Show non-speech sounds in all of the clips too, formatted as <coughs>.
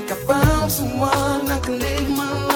think I found someone I can live my life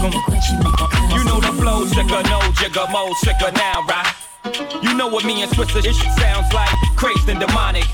You know the flow, trigger, no jigger, mode, trigger now, right? You know what me and Switzer it sounds like, crazed and demonic.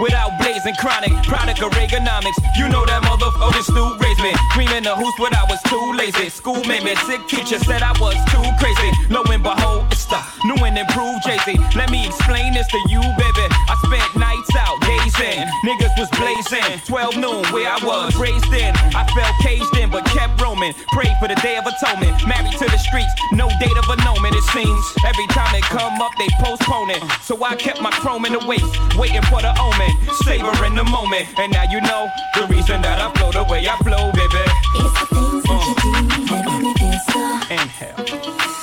Without blazing chronic, product of Reaganomics. You know that motherfucking Stu raised me. Dreaming the hoops, but I was too lazy. School made me sick, teacher said I was too crazy. Lo and behold, it's the new and improved Jay-Z. Let me explain this to you, baby. I spent nights out blazing, niggas was blazing. 12 noon, where I was raised in. I felt caged in, but kept roaming. Prayed for the day of atonement. Married to the streets, no date of a moment. it seems. Every time it come up, they postpone it. So I kept my chrome in the waist, waiting for the omen. Savoring the moment, and now you know the reason that I flow the way I flow, baby. It's the things that you do that make me feel so. Inhale.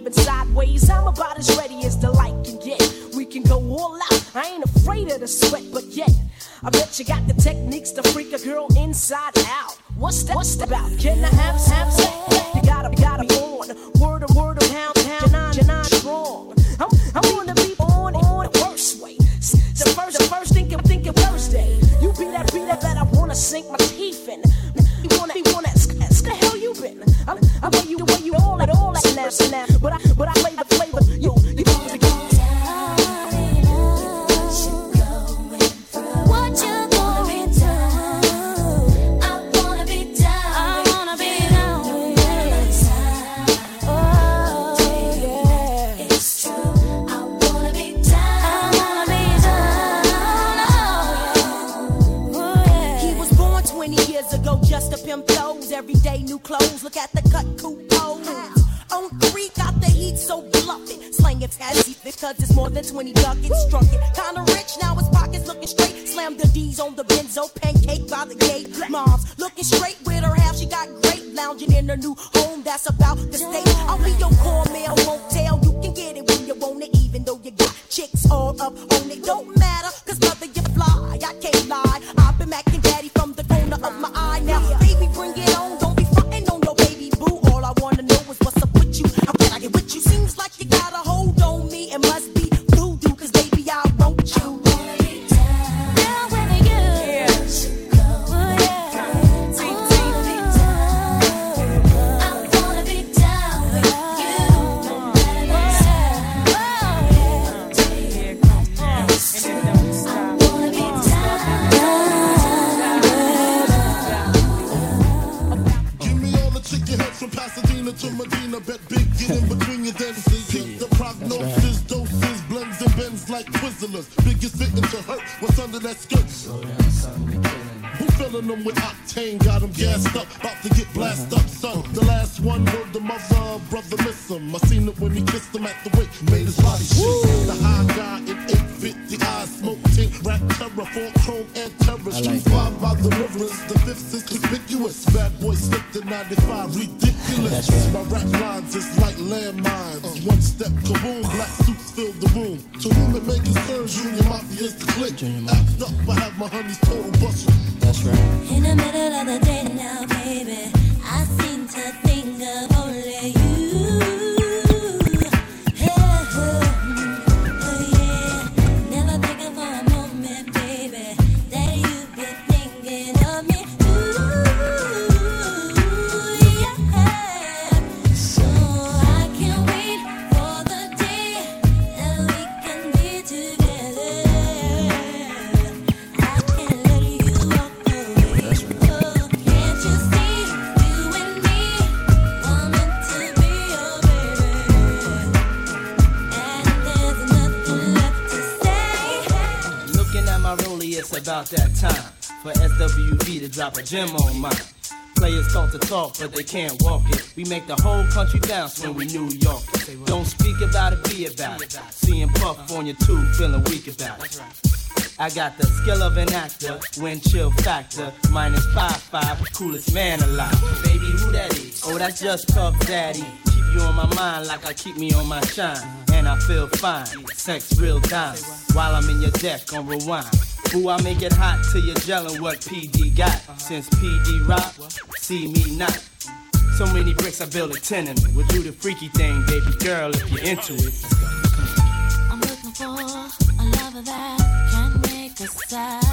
even sideways. I'm about as ready as the light can get. We can go all out. I ain't afraid of the sweat, but yet I bet you got the techniques to freak a girl inside out. What's that? What's that about? Can I have, have. drop a gem on mine. Players talk to talk, but they can't walk it. We make the whole country bounce when we New York. Don't speak about it, be about it. Seeing Puff on your tube, feeling weak about it. I got the skill of an actor, wind chill factor, minus five five, coolest man alive. Baby, who that is? Oh, that's just Puff Daddy. Keep you on my mind like I keep me on my shine. And I feel fine, sex real time. While I'm in your deck on rewind Boo, I make it hot till you're gelling what PD got. Since PD rock, see me not. So many bricks, I build a tenement. We'll do the freaky thing, baby girl, if you're into it. I'm looking for a lover that can make us sad.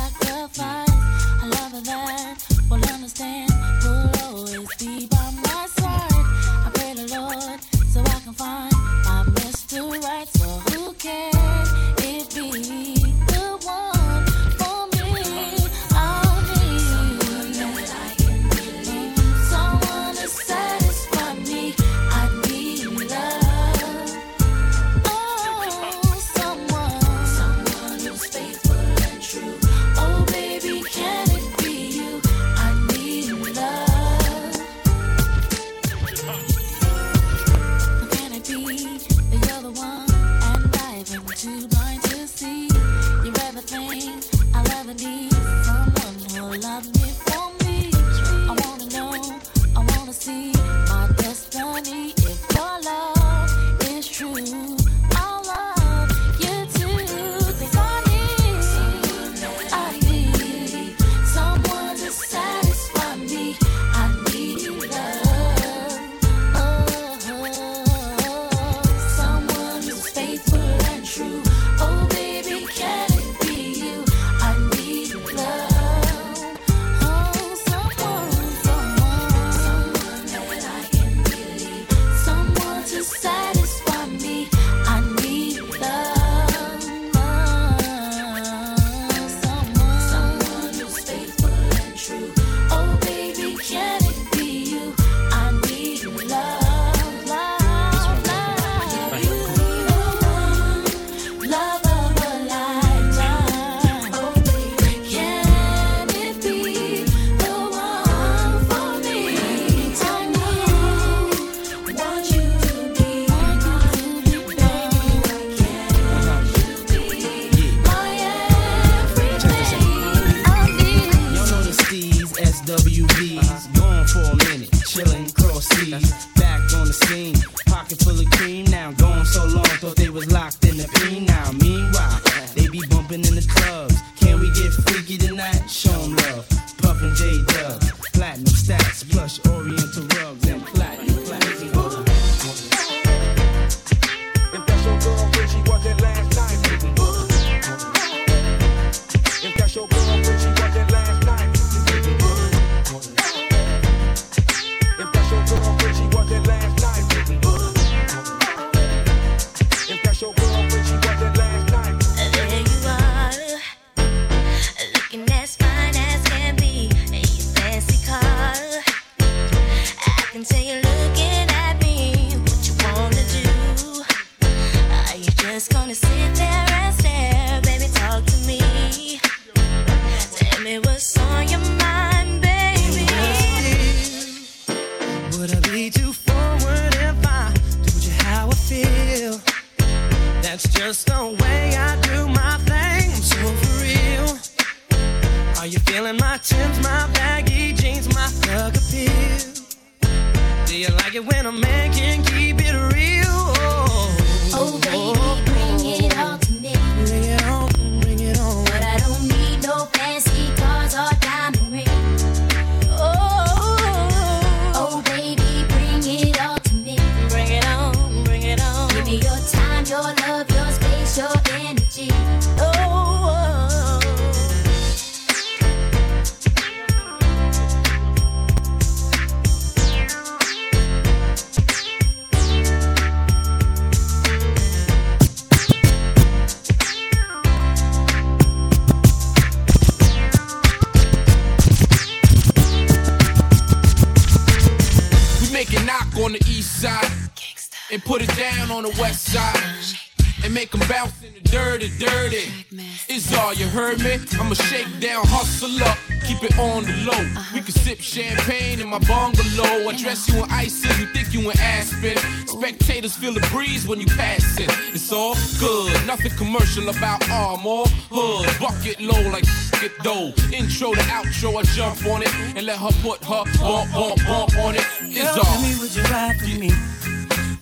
Commercial about Armor. Hood, bucket low like get dough. Intro to outro, I jump on it and let her put her bump, bump, bump on it. It's Girl, all. tell me, would you ride for me?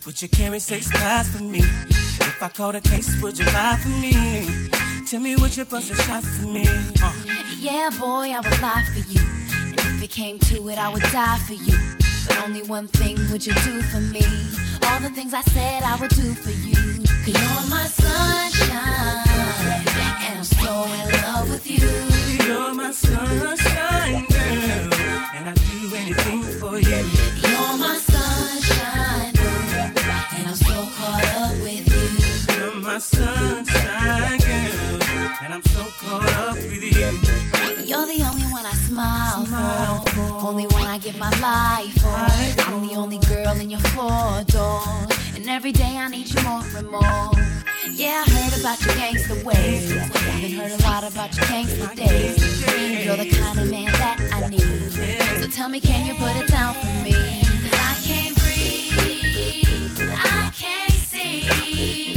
Would you carry six pies for me? If I caught a case, would you ride for me? Tell me, would you bust a shot for me? Uh. Yeah, boy, I would lie for you. And if it came to it, I would die for you. But only one thing would you do for me. All the things I said I would do for you. you you're my sunshine. And I'm so in love with you. You're my sunshine, girl. And I'd do anything for you. You're my sunshine. And I'm so caught up with you. You're my sunshine, girl. And I'm so caught up with you. You're the only one I smile, for. Only one I give my life for. I'm the only girl in your four doors. And every day I need you more and more. Yeah, I heard about your gangster ways. Even heard a lot about your gangster days. You're the kind of man that I need. So tell me, can you put it down for me? 'Cause I can't breathe. I can't see.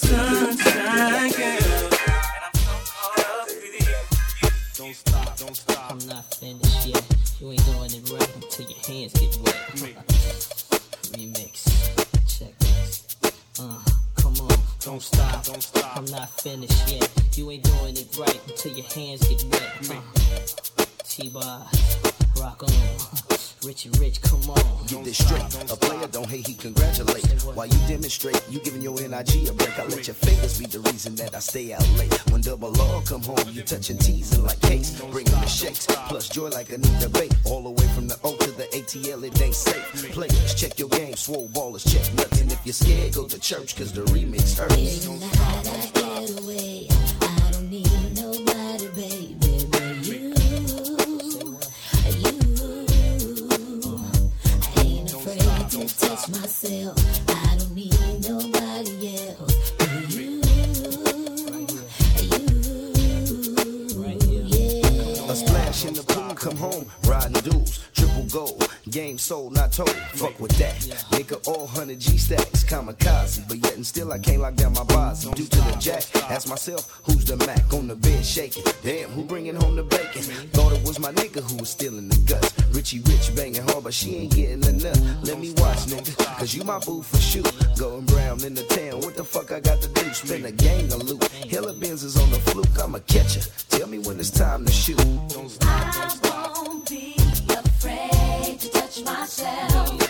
Sunshine, girl. And I'm so caught up with you. Don't stop, don't stop. I'm not finished yet. You ain't doing it right until your hands get wet. Remix. Check this. Uh, come on. Don't stop, don't stop. I'm not finished yet. You ain't doing it right until your hands get wet. Uh, T-Bar, rock on. <laughs> Richie Rich, come on. Get this straight. A player don't hate, he congratulate. While you demonstrate, you giving your NIG a break. I let your fingers be the reason that I stay out late. When double R come home, you touching teasing like case. Bringing the shakes, plus joy like a new debate. All the way from the O to the ATL, it ain't safe. Players, check your game, swole ballers, check nothing. If you're scared, go to church, cause the remix hurts. Get away. Myself. I don't need nobody else. but You. You. Yeah. A splash in the pool, come home, riding duels, gold, game sold, not told. Fuck with that. Nigga, all 100 G stacks, kamikaze, but yet and still I can't lock down my bars. Due to the jack, ask myself, who's the Mac on the bed shaking? Damn, who bringing home the bacon? Thought it was my nigga who was stealing the guts. Richie Rich banging hard, but she ain't getting enough. Let me watch, nigga, cause you my boo for shoot. Going brown in the town, what the fuck I got to do? Spin a gang of loot. Hella Benz is on the fluke, I'm a catcher. Tell me when it's time to shoot. Be afraid to touch myself.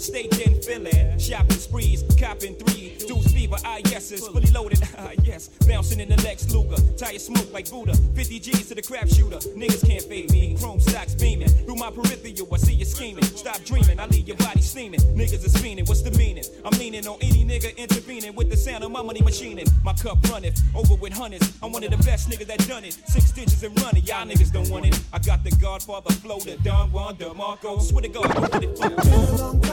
Stage didn't fill it. Shopping sprees, copping three. Deuce fever, ah yeses, fully loaded, <laughs> ah yes. Bouncing in the Lex Luger, tire smoke like Buddha. 50 G's to the crap shooter, niggas can't fade me. Chrome stocks beaming, through my peripheral, I see you scheming. Stop dreaming, I leave your body steaming. Niggas is fiending, what's the meaning? I'm leaning on any nigga intervening with the sound of my money machining. My cup running, over with hundreds. I'm one of the best niggas that done it. Six digits and running, y'all niggas don't want it. I got the Godfather flow, the Don Juan DeMarco. Swear to God, don't get it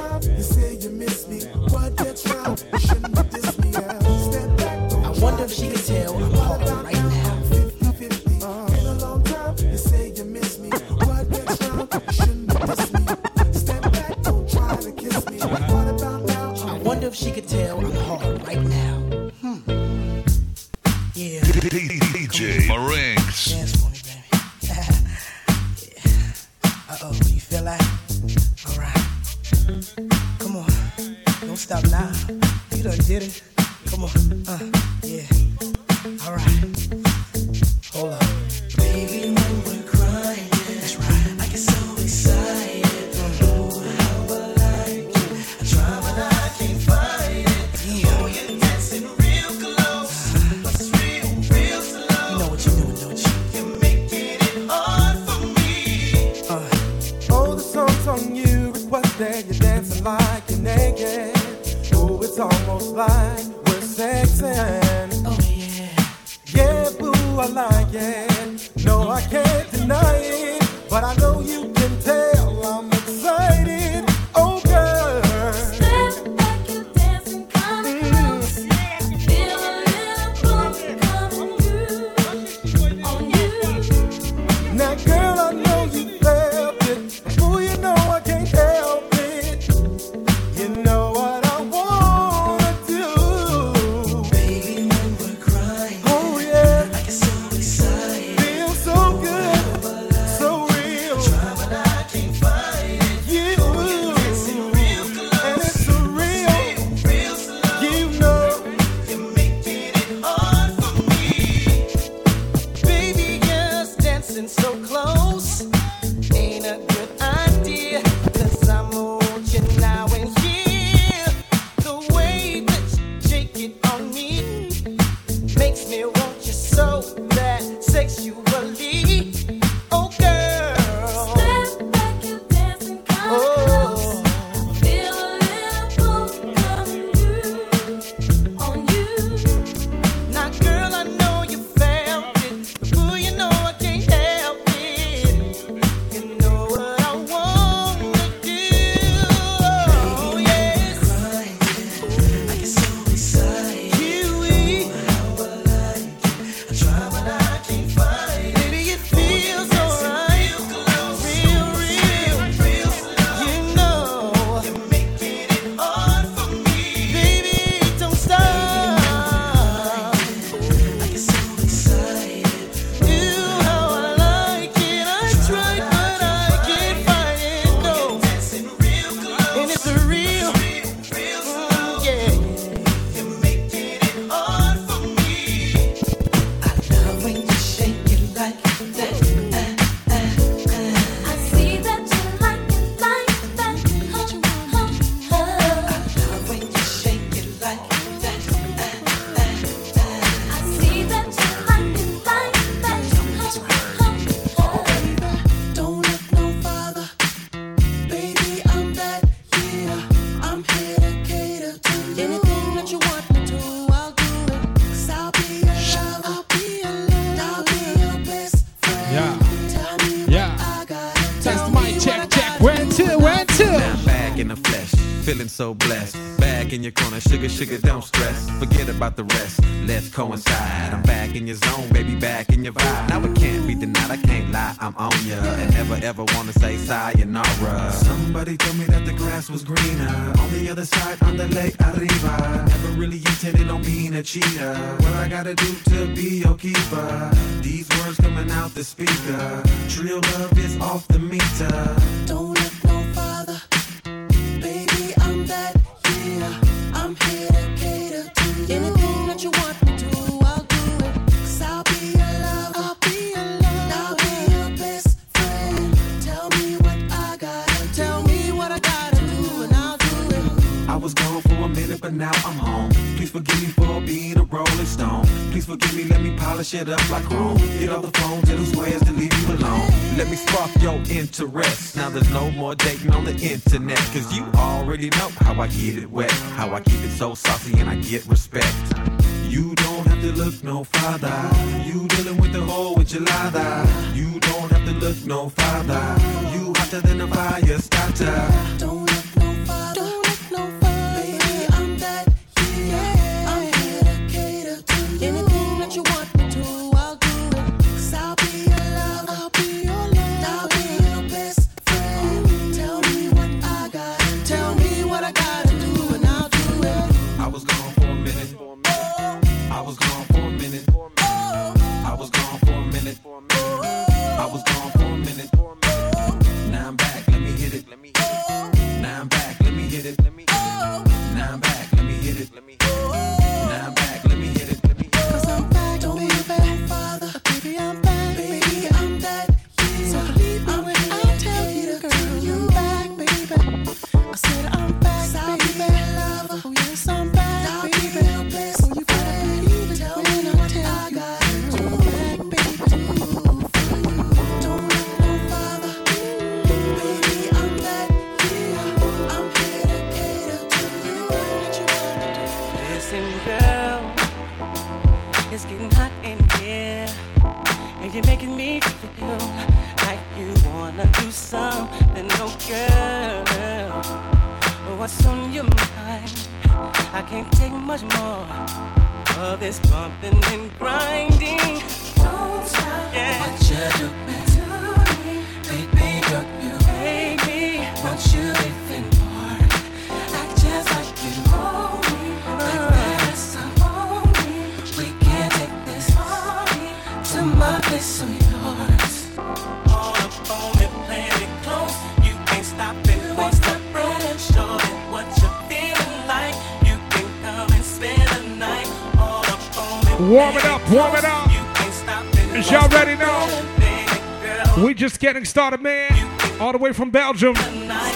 getting started, man. All the way from Belgium.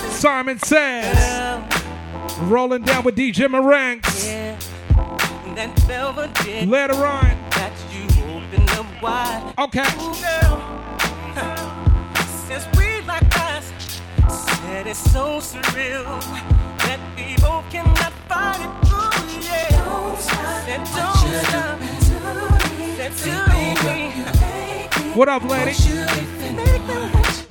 Simon says, rolling down with DJ Maranks. Yeah. Later on. Okay. Ooh, like us, said it's so surreal that cannot find it. Ooh, yeah. Don't stop. Don't stop. Do what up, lady?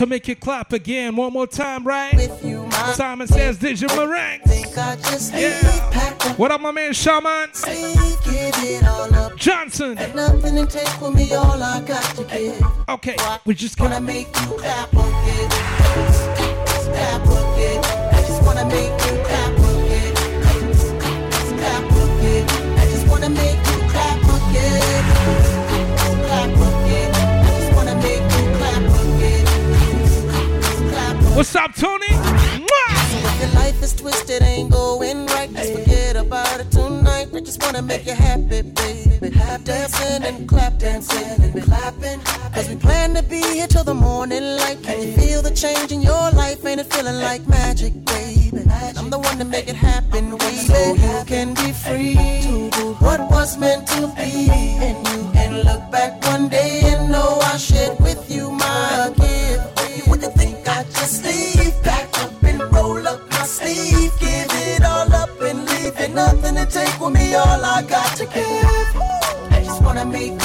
to make you clap again one more time, right? You, Simon says, DJ Maranks? Yeah. What up, my man Shaman? Johnson. Me, okay, Why? we just gonna make you apple, kid. Apple, kid. I just wanna make you What's up, Tony? Mwah! Your life is twisted, ain't going right. Just forget about it tonight. We just wanna make you happy, baby. Clap dancing and clap dancing and clapping. Cause we plan to be here till the morning light. Can you feel the change in your life? Ain't it feeling like magic, baby? I'm the one to make it happen, baby. So you can be free to do what was meant to be. And you can look back one day and know I shared with you. nothing to take with me, all I got to give. I just wanna make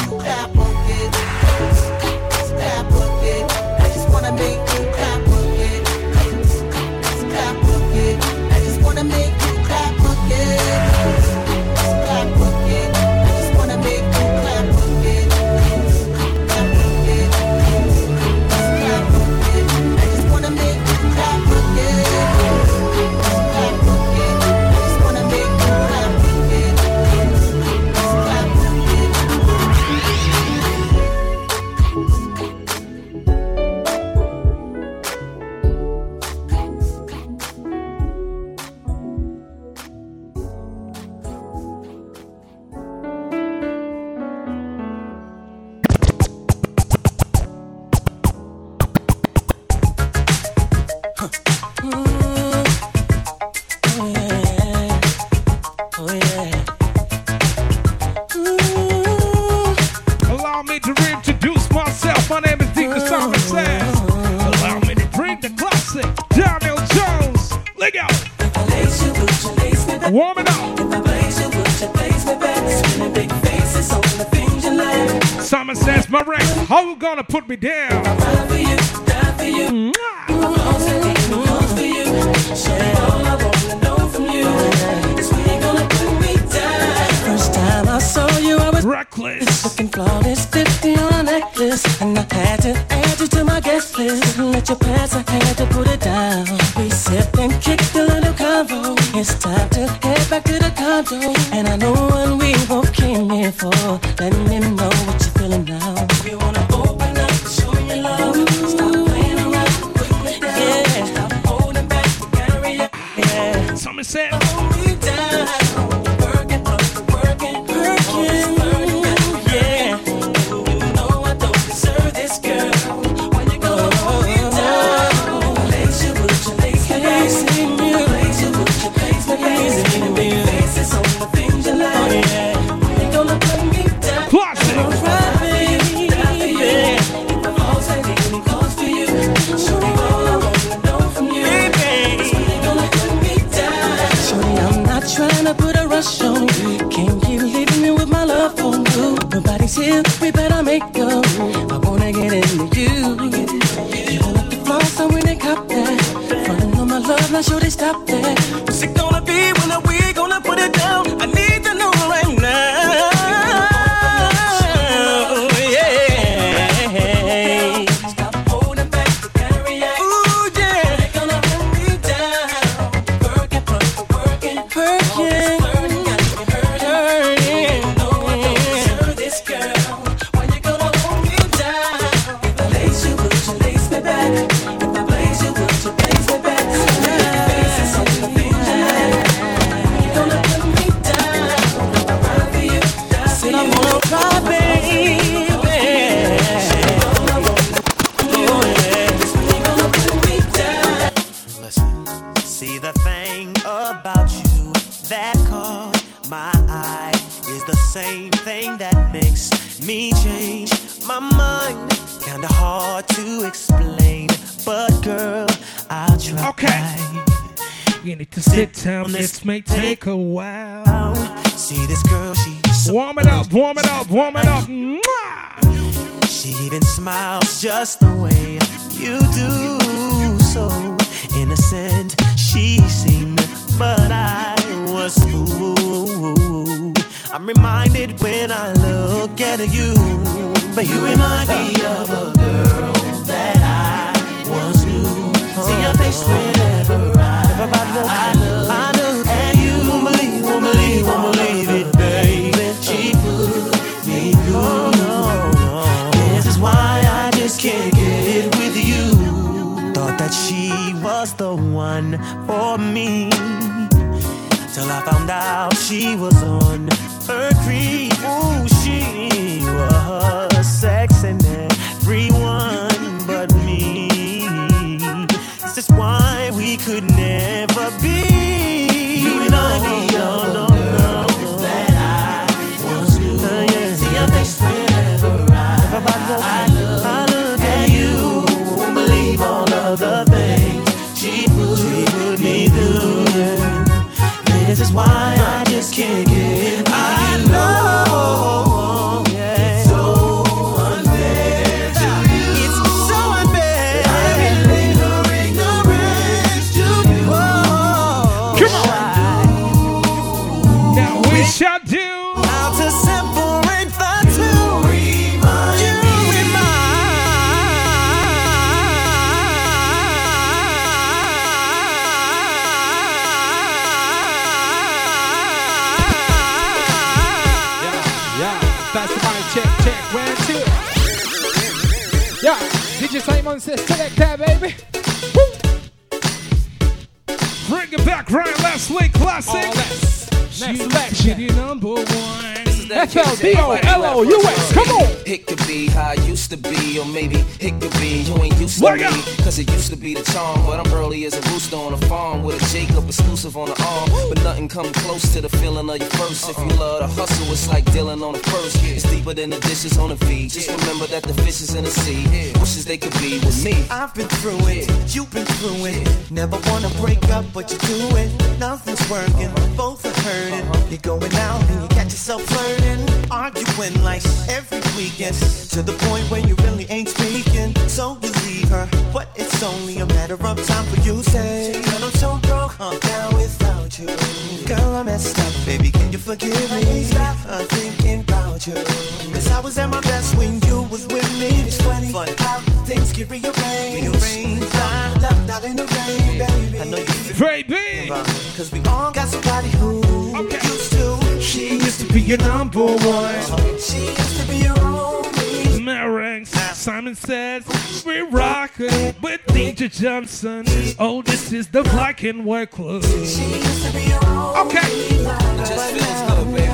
Johnson. Oh, this is the Black and White Club. She used to be your okay. It just feels good, baby.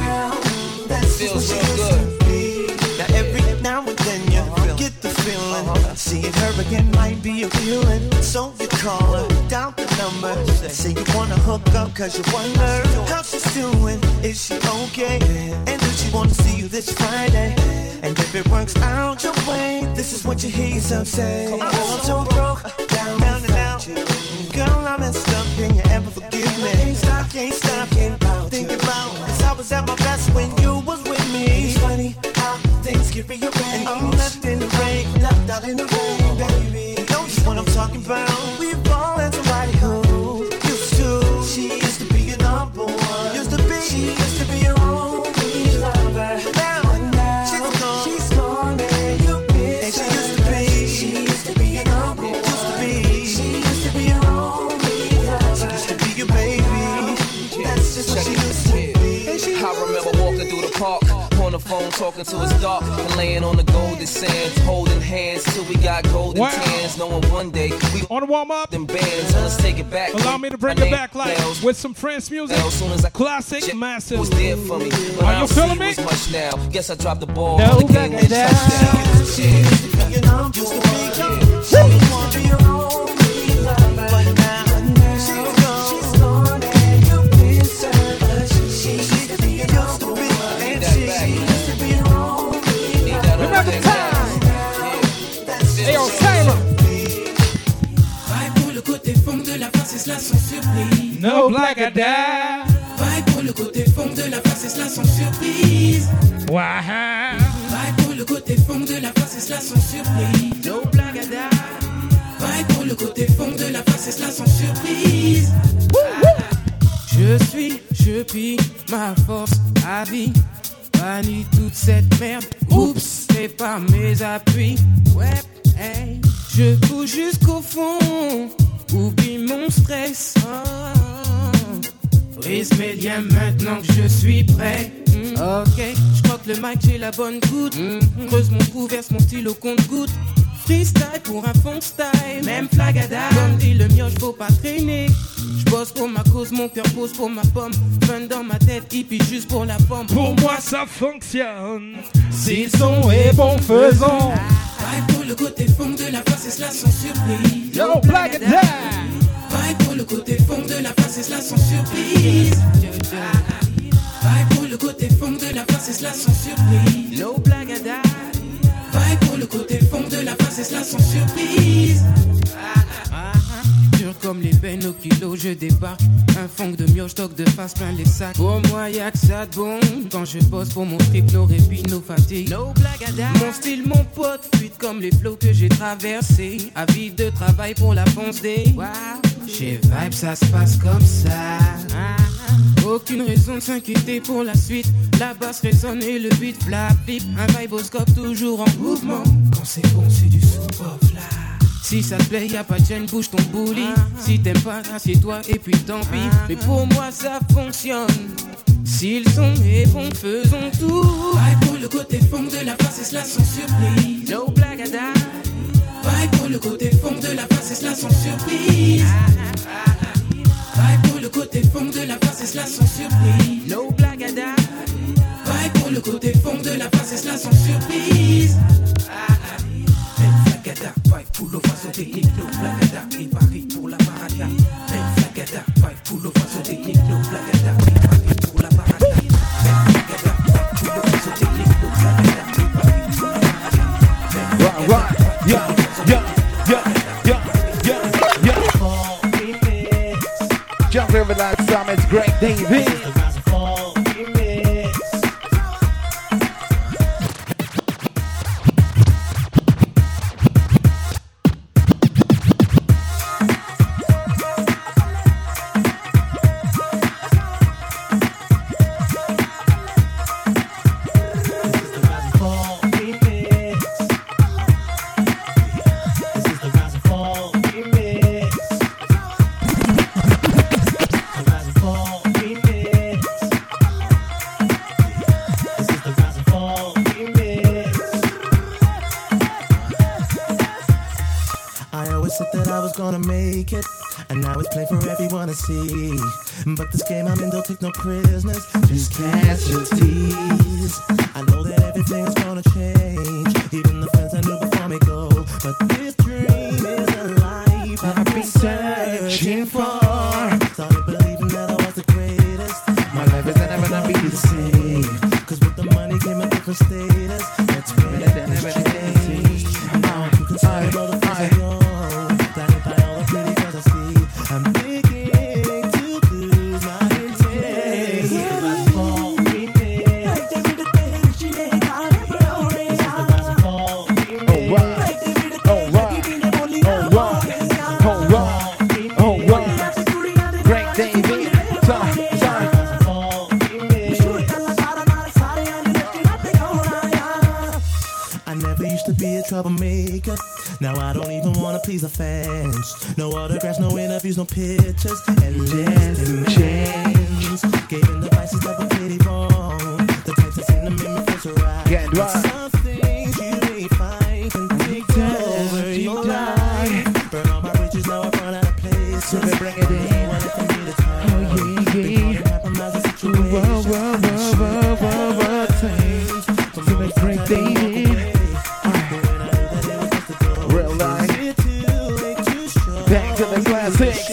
That feels real good. Now every now and then you uh-huh. get the feeling. Uh-huh. Seeing her again might be appealing. So you call her, down the number. Say you wanna hook up cause you wonder how she's doing. Is she okay? And does she wanna see you this Friday? And if it works out your way, this is what you hear yourself say. I'm so broke. be your bag. I'm left in the rain, left out in the rain, baby. Don't you know what I'm talking about. We've all phone talking to his dark, laying on the golden sands, holding hands till we got golden wow. tans. Knowing one day we on warm up them bands. Let's take it back. Allow me to bring it back live with some French music. As soon as I classic, massive. Was there for me, but Are you feeling me? Much now. Guess I dropped the ball. No, the game, back down. Sans surprise. No black die. Vaille pour le côté fond de la face, et cela sans surprise. Wow. Vaille pour le côté fond de la face, et cela sans surprise. No black die. Vaille pour le côté fond de la face, et cela sans surprise. Je suis, je pille ma force à vie. Bannis toute cette merde. Oups, c'est pas mes appuis. Ouais, hey. Je pousse jusqu'au fond. Oublie mon stress. Brise mes liens maintenant que je suis prêt. Mm, Ok, je crois que le mic j'ai la bonne goutte. Creuse mon trou, verse mon stylo compte goutte. Freestyle pour un fond style. Même flagada. Comme dit le mioche, faut pas traîner. Je bosse pour ma cause, mon cœur pose pour ma pomme. Fun dans ma tête, hippie juste pour la pomme. Pour moi, ça fonctionne. Si le son est bon, faisons. Vaille pour le côté fond de la face, et cela sans surprise. Yo, and Vaille pour le côté fond de la face, et cela sans surprise. Vaille pour le côté fond de la face, et cela sans surprise. No black le côté fond de la face, et cela sans surprise. Dur comme les bennes au kilo, je débarque. Un fond de mioche, stock de face plein les sacs. Pour moi, y'a que ça de bon. Quand je bosse pour mon trip, nos répit, nos fatigues. No à. Mon style, mon pote, fuite comme les flots que j'ai traversés. Avis de travail pour la fonce des. Chez Vibe, ça se passe comme ça. Aucune raison de s'inquiéter pour la suite. La basse résonne et le beat flap flip. Un viboscope toujours en mouvement. Quand c'est bon, c'est du sous-off là. Si ça te plaît, y'a pas de gêne, bouge ton bouli. Si t'aimes pas, assieds-toi et puis tant pis. Mais pour moi, ça fonctionne. Si le son est bon, faisons tout. Vaille pour le côté fond de la face, et cela sans surprise. No die. Vaille pour le côté fond de la face, et cela sans surprise. Vaille pour le côté fond de la face, et cela sans surprise. No die. Vaille pour le côté fond de la face, et cela sans surprise. Flagada, vaille pour le façon technique, no flagada, et Paris pour la baraka. Flagada, vaille pour le façon technique, no flagada, et Paris pour la baraka. Flagada, vaille pour le façon technique, no flagada, et Paris pour la baraka. Jump over that Summits, Craig David. And now it's plain for everyone to see. But this game I'm in don't take no prisoners, just casualties. I know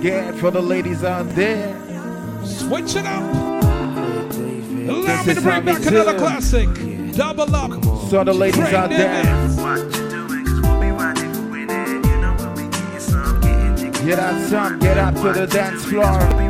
Get, for the ladies out there. Switch it up. Allow This me to bring back do. another classic. Double up. So the ladies out there. Get out some, get out to the dance floor.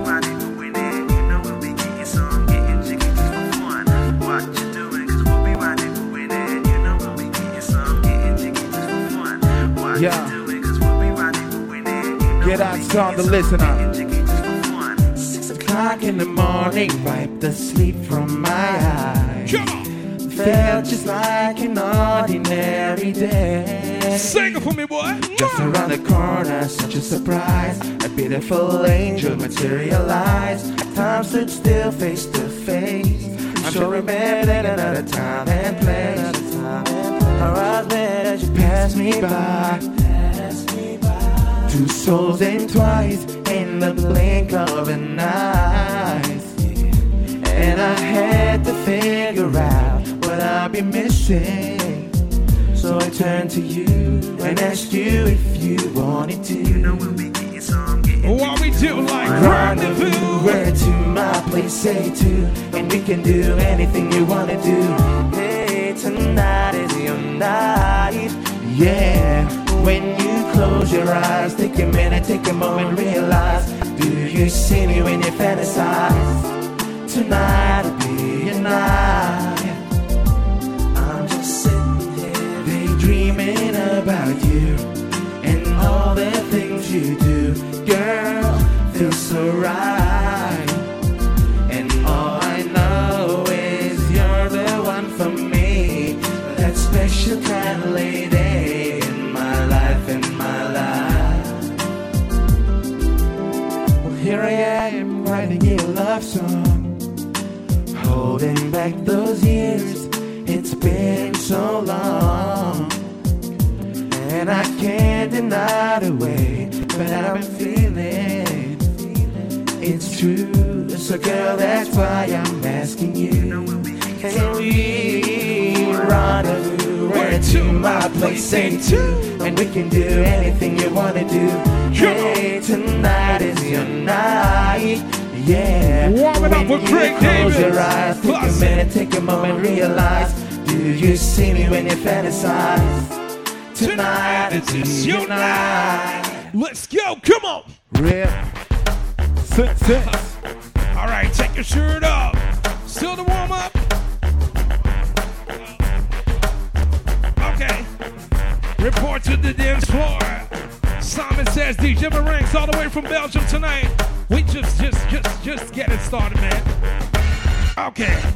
Get out some to listen up. Six o'clock in the morning, wipe the sleep from my eyes. Felt just like an ordinary day. Sing it for me, boy. Just around the corner, such a surprise. A beautiful angel materialized. Time stood still, face to face. I'm sure remember another time and place. I was there as you passed me by. Two souls and twice in the blink of an eye. And I had to figure out what I'd be missing. So I turned to you and asked you if you wanted to. You know we'll be getting some. What we do like Rendezvous where to my place, say to, and we can do anything you wanna do. Hey, tonight is your night. Yeah, when you close your eyes, take a minute, take a moment, realize. Do you see me when you fantasize? Tonight'll be your night. I'm just sitting here daydreaming about you and all the things you do. Girl, feels so right. And all I know is you're the one for me. That special kind of lady here I am writing you a love song. Holding back those years, it's been so long. And I can't deny the way, but I've been feeling it's true. So, girl, that's why I'm asking you. Can we rendezvous right to my place and two? And we can do anything you wanna do. Hey, tonight is your night. Yeah. Warm it up with Craig close your eyes, take a Classic. minute, take a moment, realize. Do you see me when you fantasize? Tonight is your night. Let's go. Come on. Real. Sit, sit. All right, take your shirt off. Still to warm up. Report to the dance floor. Simon says DJ Maranks all the way from Belgium tonight. We just, just, just, just getting started, man. Okay.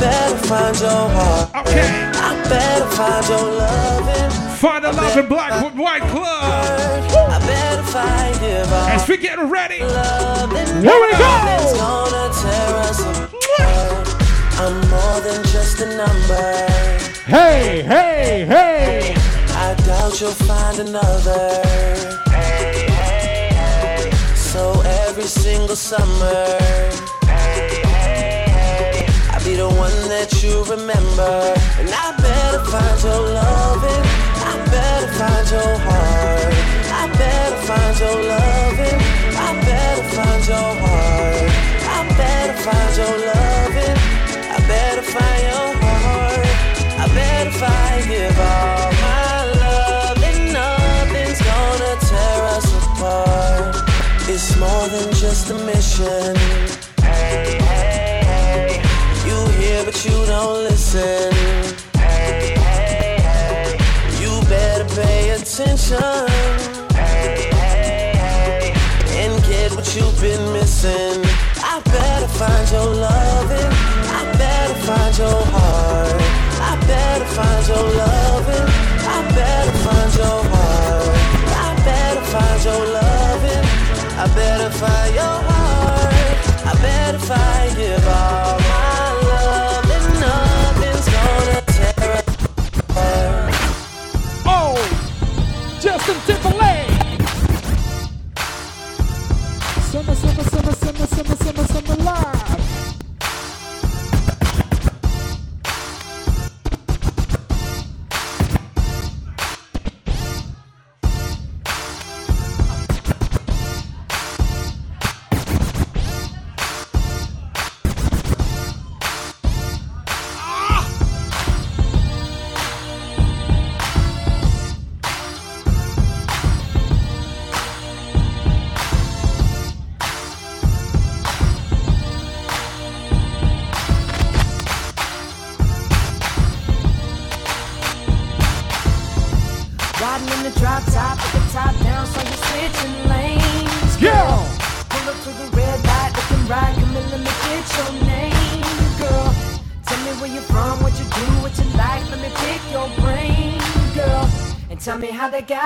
better find your heart. Okay. I better find your loving. Find a love in Black and White Club. Word, I better find it all. As we get ready, loving here we go. I'm more than just a number. Hey, hey, hey. I doubt you'll find another. Hey, hey, hey. So every single summer. I'll be the one that you remember. And I better find your loving. I better find your heart. I better find your loving. I better find your heart. I better find your loving. I better find your heart. I better find give all my love and nothing's gonna tear us apart. It's more than just a mission. Hey. But you don't listen. Hey, hey, hey. You better pay attention. Hey, hey, hey. And get what you've been missing. I better find your loving. I better find your heart. I better find your loving. I better find your heart. I better find your loving. I better find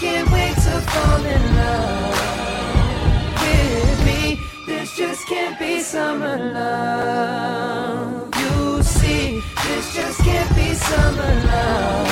can't wait to fall in love with me. This just can't be summer love. You see, this just can't be summer love.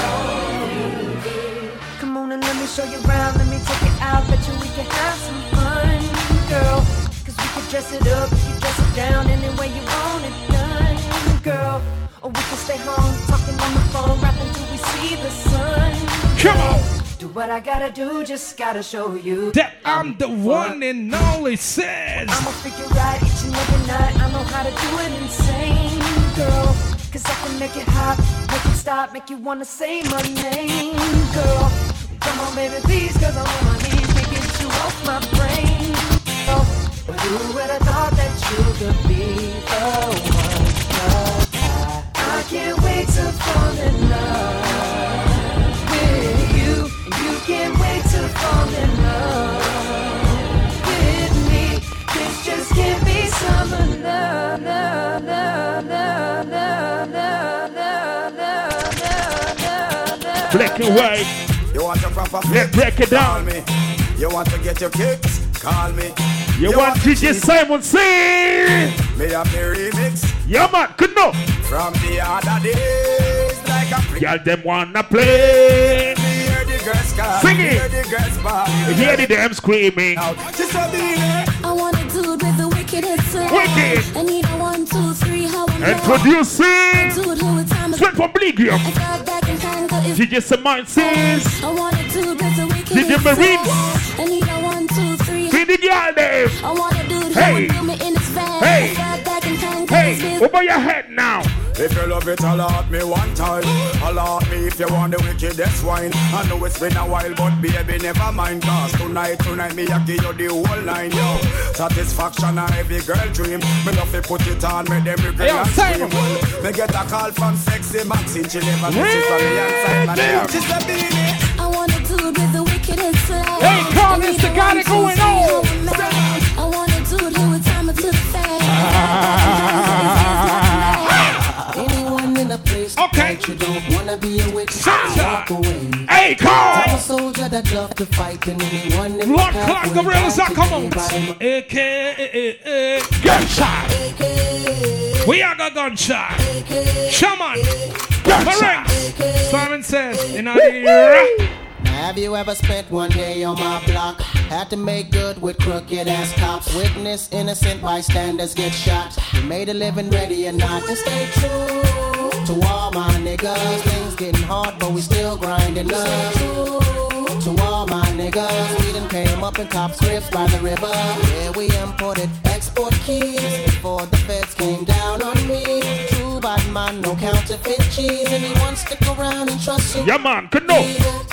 Come on and let me show you around, let me take it out, bet you we can have some fun, girl. Cause we can dress it up, you dress it down any way you want it done, girl. Or we can stay home, talking on the phone, rapping till we see the sun. Come on. Do what I gotta do, just gotta show you. that I'm the one and only says. I'ma figure out each and every night. I know how to do it insane, girl. Cause I can make it hot, make it stop, make you wanna say my name, girl. Come on, baby, please, cause I'm on my knees, can't get you off my brain. Oh, but who would have thought that you could be the one? I, I can't wait to fall in love Black and white. You want a proper Let's break it Call down. me. You want to get your kicks? Call me. You, want DJ Simon sing? Me have the remix Yeah, man, good no. from the other days. Like a freak. Y'all them wanna play. Hear the girls call. Sing it. Hear the girls ball. Hear the them screaming. Just a minute. I want a dude with the wickedest swag. Wicked. I need a one, two, three, how I'm Introducing Dude who with time is Straight from Bleakium. I got back in time, cause if DJ Simon says. I want a dude with the wickedest DJ Marines. swag. I need a one, two, three. Feed the girl them. I want a dude Hey. who would do me in his van. Hey. I got back in time, cause Hey, over your head now. If you love it, allot me one time. Allot me if you want the wickedest wine. I know it's been a while, but baby, never mind. Cause tonight, tonight, me, I give you the whole line, yo. Satisfaction, a every girl dream. Me love to put it on, make them regret Yo, and Simon. scream. Me get a call from sexy Maxine. She never miss it from me inside my Ready. ear. She's a beanie. I want a dude with the wickedest flow. Hey, Carl, it's the guy that going on. You don't wanna be a witness, walk away. Hey, Carl! I'm a soldier that love to fight, and anyone in clock path the die are come on. AKA gunshot. We are the gunshot. Shaman. Correct. Simon says in the Have you ever spent one day on my block? Had to make good with crooked ass cops. Witness innocent bystanders get shot. We made a living ready or not to stay true to all my niggas. Things getting hard, but we still grinding up. To all my niggas, we done came up in cop scripts by the river. Yeah, we imported export keys before the feds came down on me. True bad man, no counterfeit cheese. Anyone stick around and trust you? Yeah, man, good know.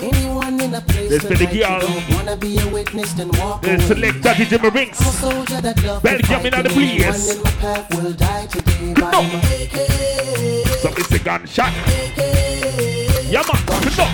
Anyone in a place This for the girl. don't wanna be a witness, then walk The away. selector DJ Maranks. I'm a soldier that love to Belgium in the and anyone in my path will die today by my AK. So it's a gunshot. Yeah, good know.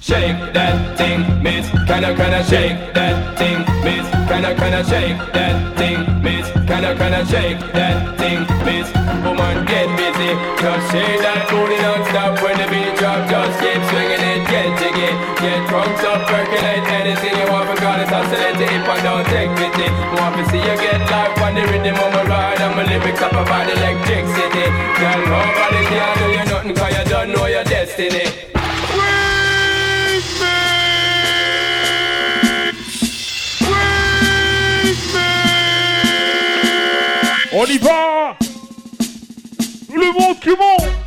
Shake that thing, miss. Kinda, kinda shake that thing, miss. Kinda, kinda shake that thing, miss. Kinda, kinda shake that thing, miss. Woman, get busy. Just shake that booty non-stop when the beat drop. Just keep swinging it, get jiggy. Get drunk, you oscillating. If I don't take pity, want to see you get life on the rhythm of my ride? And my lyrics up about electricity. Girl, nobody can do you nothing cause you don't know your destiny. On y va Le monde qui monte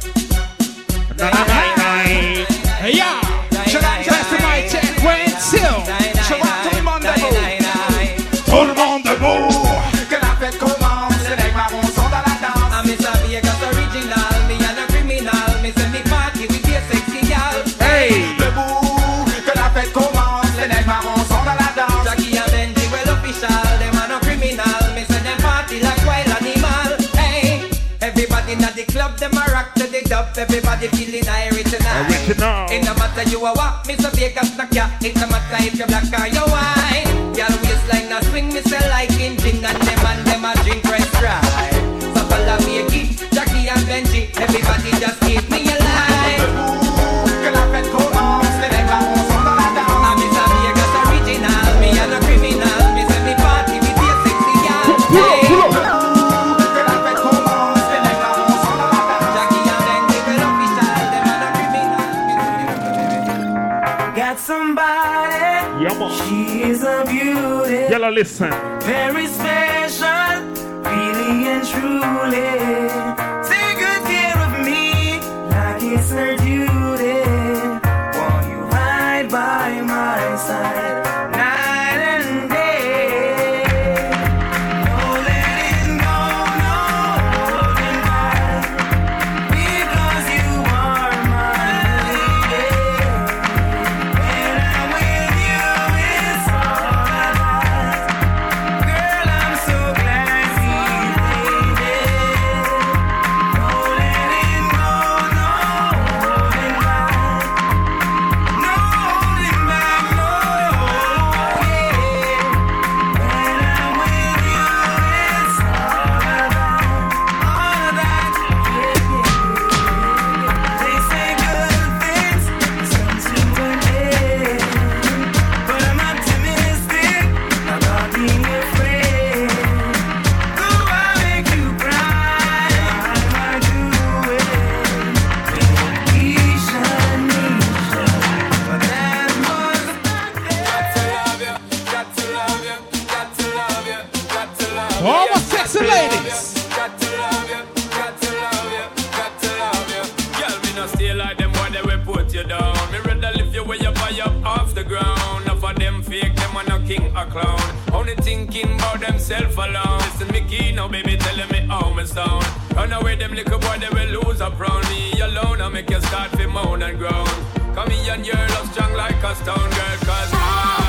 the dub, everybody feeling Irish tonight. Original. It no matter you a what, Mr. Vegas knock ya. It no matter if you black or you white. Listen. Very special. Sound. Run away, them little boy, they will lose up round me alone. I make you start to moan and groan. Come here and your love strong like a stone girl, cause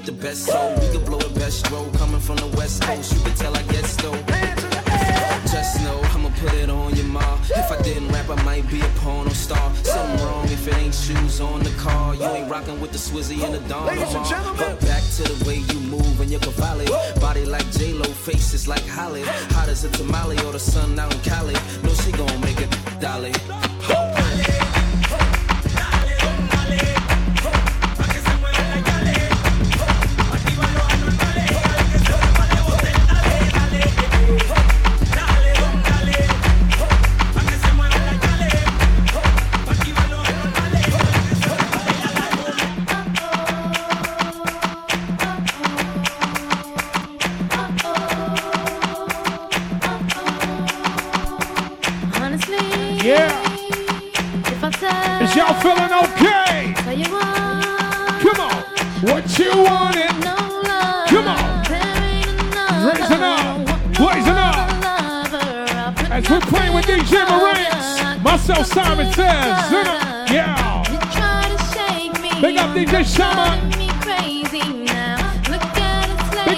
with the best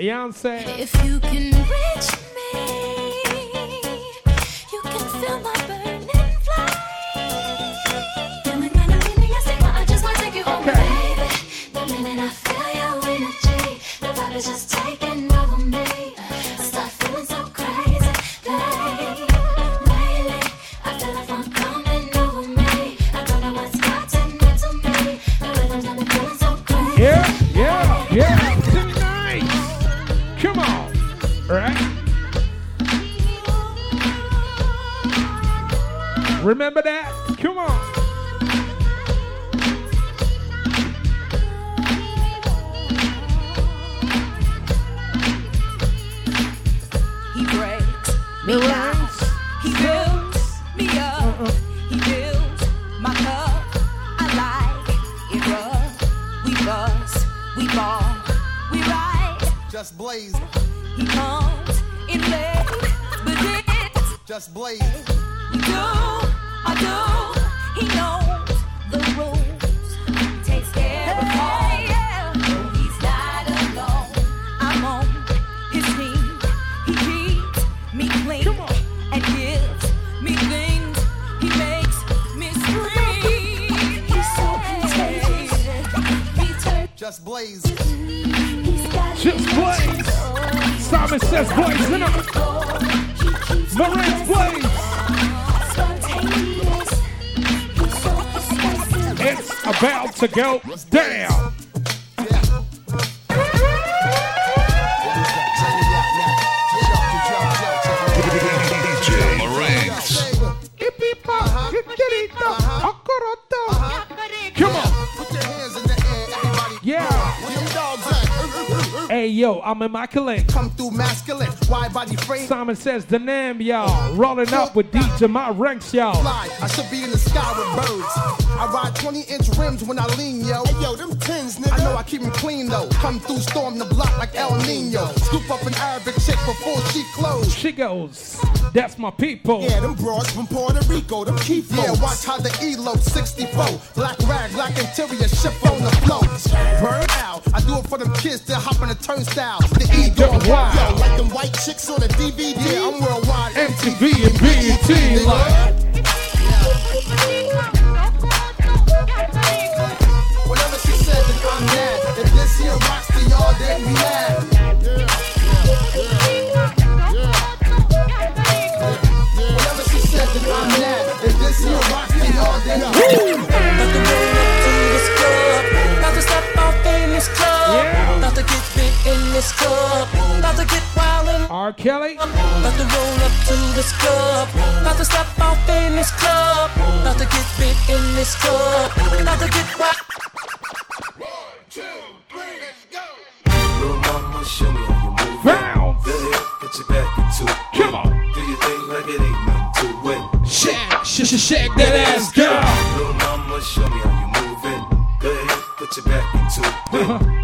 Beyonce. If you can reach go down. Come on. Yeah. Hey yo, I'm immaculate. Come through masculine, wide body frame. Simon says the name, y'all. Rolling up with DJ Maranks, y'all. I should be in the sky with birds. I ride 20 inch rims when I lean, yo. Hey, yo, them tins, nigga. I know I keep them clean, though. Come through, storm the block like El Nino. Scoop up an Arabic chick before she close. She goes, that's my people. Yeah, them broads from Puerto Rico, them keep Yeah, watch how the ELO 64. Black rag, black interior, ship on the flow. Burn out. I do it for them kids that hop on the turnstile. The ego, Wow. yo, like them white chicks on the DVD. Yeah, I'm worldwide. MTV and BET, like. To step off in this club. About to get big in this club. About to get wild. Little mama, show me how you move it. Go ahead, put your back into it. Come on. Do your thing like it ain't nothing to it. Shake, shake, shake, shake that ass, girl. Little mama, show me how you move it. Go ahead, put your back into it.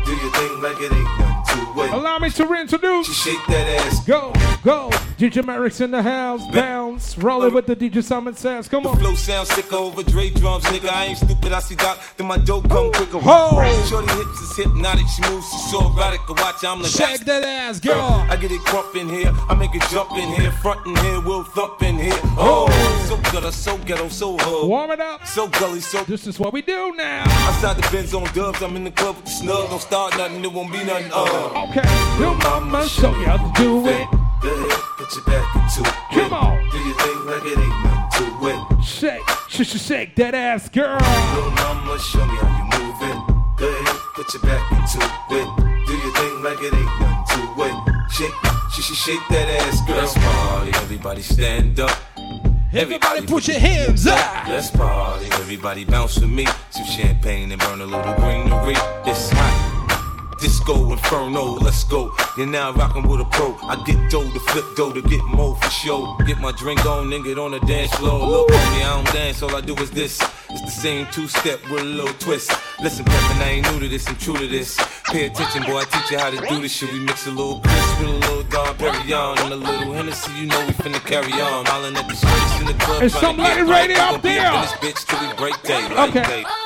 Do your thing like it ain't nothing to it. Allow me to reintroduce. Shake that ass. Go, go. DJ Merrick's in the house. Bounce. Rolling with the DJ Simon says. Come on. The Flow sound sick over Dre drums, nigga. I ain't stupid. I see Doc, then my dope come quicker. Ho! Shorty hips is hypnotic. She moves, she's so erotic. Watch, I'm the Shake that ass, girl. I get it crump in here. I make it jump in here. Front in here, we'll thump in here. Oh, so gutter, so ghetto, so hood. Warm it up. So gully, so. This is what we do now. Outside the Benz on dubs, I'm in the club with the snug. Don't start nothing, it won't be nothing. Uh. Okay, your mama show you how to do it. Go ahead, put your back into it. Come on. Do your thing like it ain't nothing to it. Shake, shake, shake, shake that ass, girl. Little mama, show me how you move it. Go ahead, put your back into it. Do your thing like it ain't nothing to it. Shake, shake, shake, shake that ass, girl. Let's party, everybody stand up. Everybody put your hands up. Let's party, everybody bounce with me. Some champagne and burn a little greenery. It's hot. Disco inferno. Let's go. You're now rocking with a pro. I get dough to flip dough to get more for show. Get my drink on and get on the dance floor. Look at me, I don't dance. All I do is this. It's the same two step with a little twist. Listen, Peppin, I ain't new to this, I'm true to this. Pay attention, boy, I teach you how to do this shit. We mix a little Chris with a little Dom Perignon and a little Hennessy. You know we finna carry on. Hollin' at the streets in the club. Is tryna some get lady right. ready out there? this bitch till we break day. Okay. day.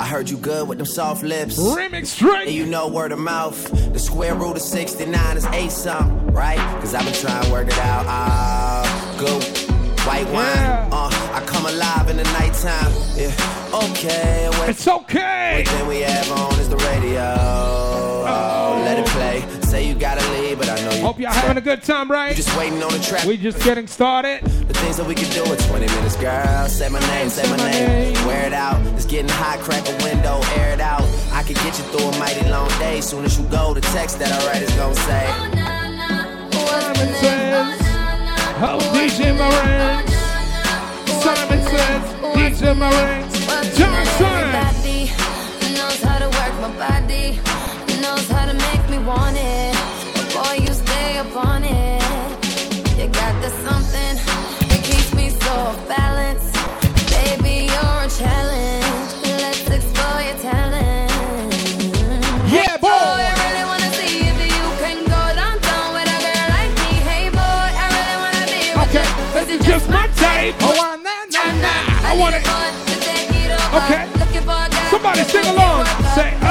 I heard you good with them soft lips. Remix straight. And you know word of mouth. The square root of 69 is eight something, right? Cause I've been trying to work it out. Ah, go. White wine. Uh, I come alive in the nighttime. Yeah. Okay. What, it's okay. Everything we have on is the radio. Oh, let it play. Say you gotta leave, but I know you. Hope y'all having a good time, right? just waiting on the track. We just getting started. The things that we can do in 20 minutes, girl. Say my name, say my name. Wear it out. It's getting hot, crack a window, air it out. I can get you through a mighty long day. Soon as you go, the text that I write is gonna say. Oh, Simon says, oh, DJ Maranks. Oh, Simon says, DJ Maranks. Johnson. Body knows how to work my body, knows how to make me want it. Want it. Okay. Somebody sing along. Say,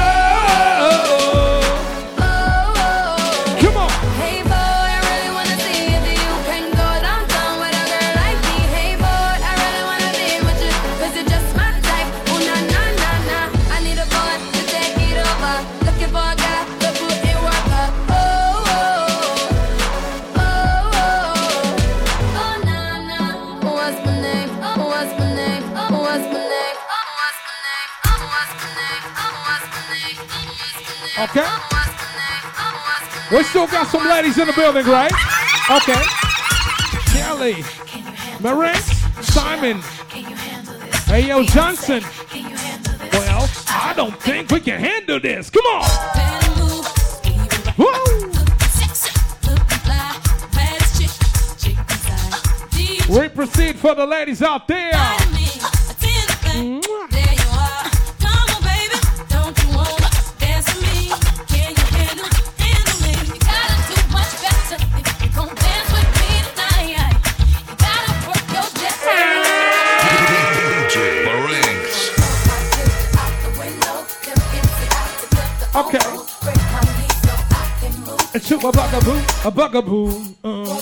Okay. We still got some ladies in the building, right? Okay. Kelly, Maranks, Simon, hey yo Johnson. Well, I don't think we can handle this. Come on. Woo! We proceed for the ladies out there. Mm-hmm. It's a bugaboo, a bugaboo. Uh.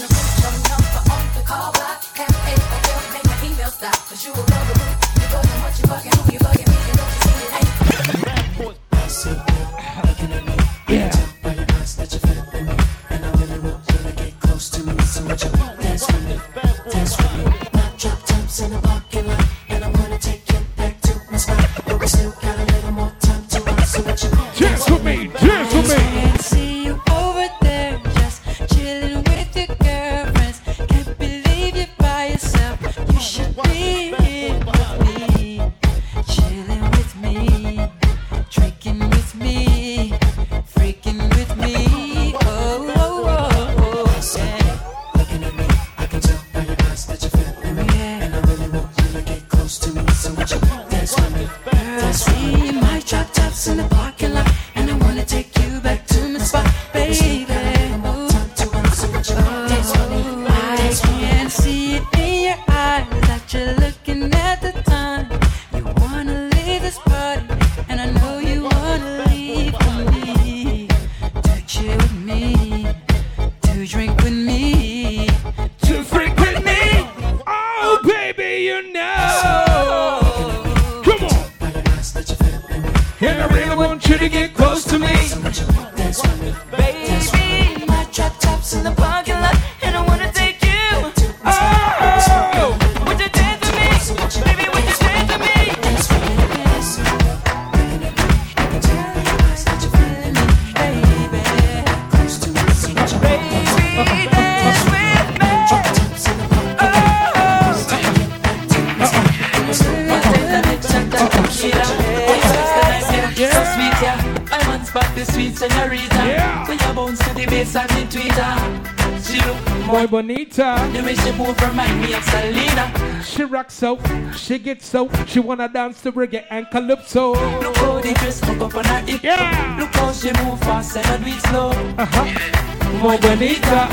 She gets so, she wanna dance to reggae and calypso. Look how the dress hook up on her hip. Yeah. Look how she move fast and do it slow. Uh-huh. Muy bonita.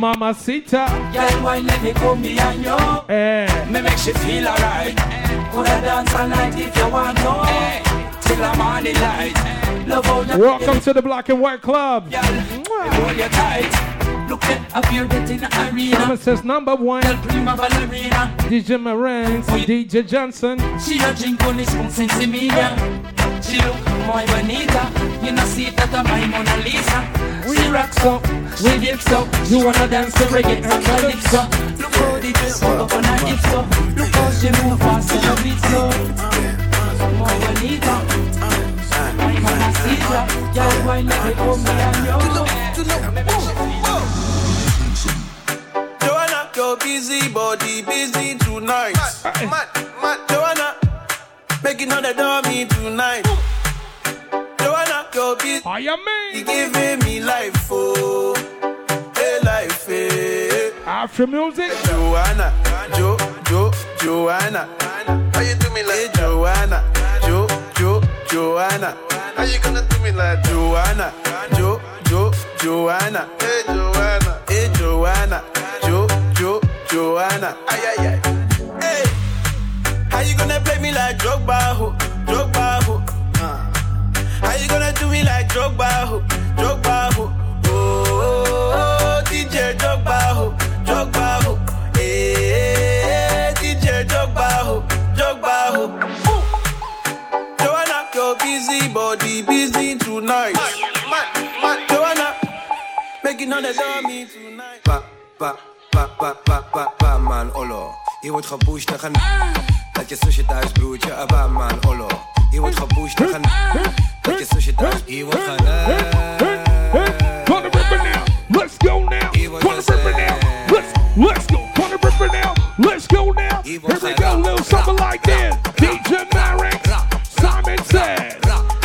Mamacita. Girl, why let me come behind you? Eh. Me make she feel alright. Coulda dance all night if you want to. Till I'm on the light. Love how you Welcome to the Black and White Club. hold you tight. Look at up here getting the arena. Promises number one. Prima ballerina. DJ Maranks, DJ Johnson. She a drink only spoon since the media. She look muy bonita. You know see that I'm my Mona Lisa. We rock so, we give so. You wanna dance to reggae and calypso. Look how the dress hook up on her hips so. Look how she move fast and a bit slow. Muy bonita. My mamacita. Girl, why let me come behind you? Joanna, your busy body busy tonight. Mad, mad, Joanna, making all the dummy tonight. Joanna, your busy. You giving me life, oh, hey life, eh. hey. After music, Joanna, Jo, Jo, Joanna. How you do me like hey, Joanna, Jo, Jo, Joanna. How you gonna do me like Joanna, Jo, Jo, Joanna. Hey Joanna, hey Joanna, Jo, Jo, Joanna. Ay ay ay. Hey, how you gonna play me like Drogba, ho, Drogba, ho? Uh. How you gonna do me like Drogba, ho, Drogba, ho? Oh, oh, oh, DJ Drogba, ho, Drogba, ho. Hey, DJ Drogba, ho, Drogba, ho. Ooh. Joanna, your busy body busy tonight. Man man, Joanna, making all the dummy tonight. Pa, pa, pa, pa, pa, pa, man, olo. Je wordt gepusht tegen... Dat je zusje thuis, broertje, een pa, man, olo. Je wordt gepusht tegen... Dat je zusje thuis, je wordt gaan... Gonna rip now. Let's go now. Gonna rip now. Let's let's go. Gonna rip now. Let's go now. Here we go. Little something like this. DJ Marek. Simon says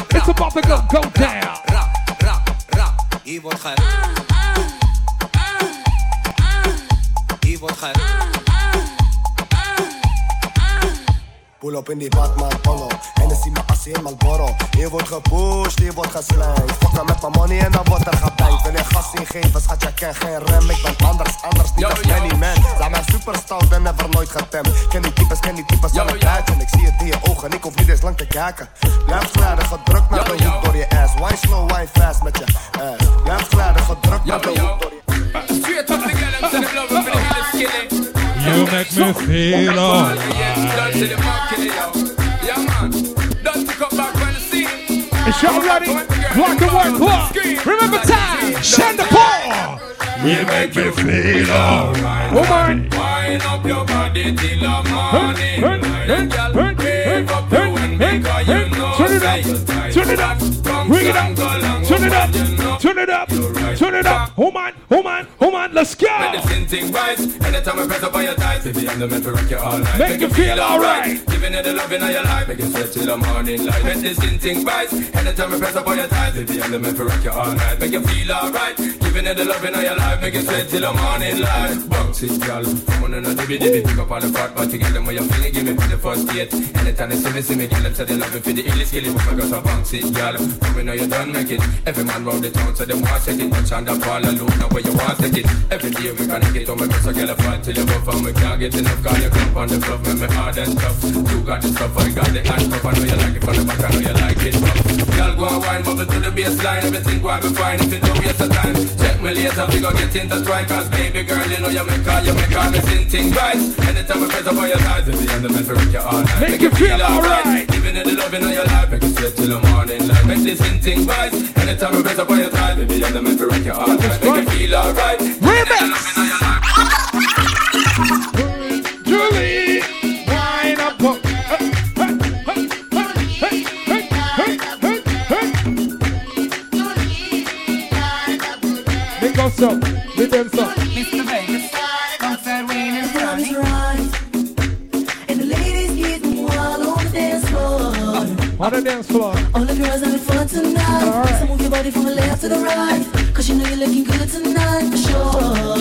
it's about to go go down. Je wordt gaan... Je wordt gaan... Pull up in die Batman Polo. Hennessy met assie in Malboro Je wordt gepusht, je wordt geslijmd. Fokken met mijn money en dan wordt er gebangd Wil je gas ingeven, schat je ken geen rem. Ik ben anders, anders, niet als Benny Man Zijn mijn superstout, ben never nooit getemd. Ken die types, ken die types aan het buiten Ik zie het in je ogen, ik hoef niet eens lang te kijken. Blijf glijden, gedrukt naar de hoek door je ass. Wine slow, wine fast met je ass? Blijf glijden, gedrukt naar de hoek door je Straight up the gallons and the love for the hill skinny. You make me feel alright. Don't say the market, yo. Yeah, man. Don't pick up back when the scene. Is y'all ready? Black and white club. Remember time. Send the ball. You make me feel alright. Woman. Wind up your body till the morning. Girl, wave up your wind because you know Turn it say up. you're tight. Turn it up. Bring it up. Turn it up. Turn it up. Turn it up. Woman. Woman. Woman. Let's go. Thing. Anytime I press up on your thighs, baby, I'm the man to rock you all night. Make you feel alright. Giving you the loving of your life, make you sweat till the morning light. Medicine thing right. Anytime I press up on your thighs, baby, I'm the man to rock you all night. Make you feel alright. Giving you the loving of your life, make you sweat till the morning light. Bounce it, girl. Come on and dibby dibby, pick up all the fat body, girl. Them where you feel it, give me for the first date. Anytime they see me, see me, girl, them say they love me for the illest, kill it, but I got to bounce it, girl. Come know you done make it. Every man round the town, so them want take it. Touch on the ball alone, now where you want take it. Every day we can get on my best, so girl, I fight till you buff and we can't get enough. Call you come on the bluff, make me hard and tough. You got the stuff, I got the handcuff. I know you like it from the back, I know you like it rough. Go and wine, bubble to the baseline. Everything go and be fine if you don't waste the time. Check me later, we go get intertwined. Cause baby girl, you know you make all, you make all the same thing right. Anytime we press up on your thighs, I'm the man for rock you all night. Make you feel alright. Giving you the loving of your life, make you sweat till the morning light. Make this in thing right. Anytime we press up on your thighs, I'm the man for you all night. Make you feel alright. Julie. Hey. They go so. They them so. Mr. Vegas, outside Wayne and Love is right. And the ladies getting wild on the dance floor. On the dance floor. All the girls having fun tonight. So move your body from the left to the right. Cause Cause you know you're looking good tonight for sure.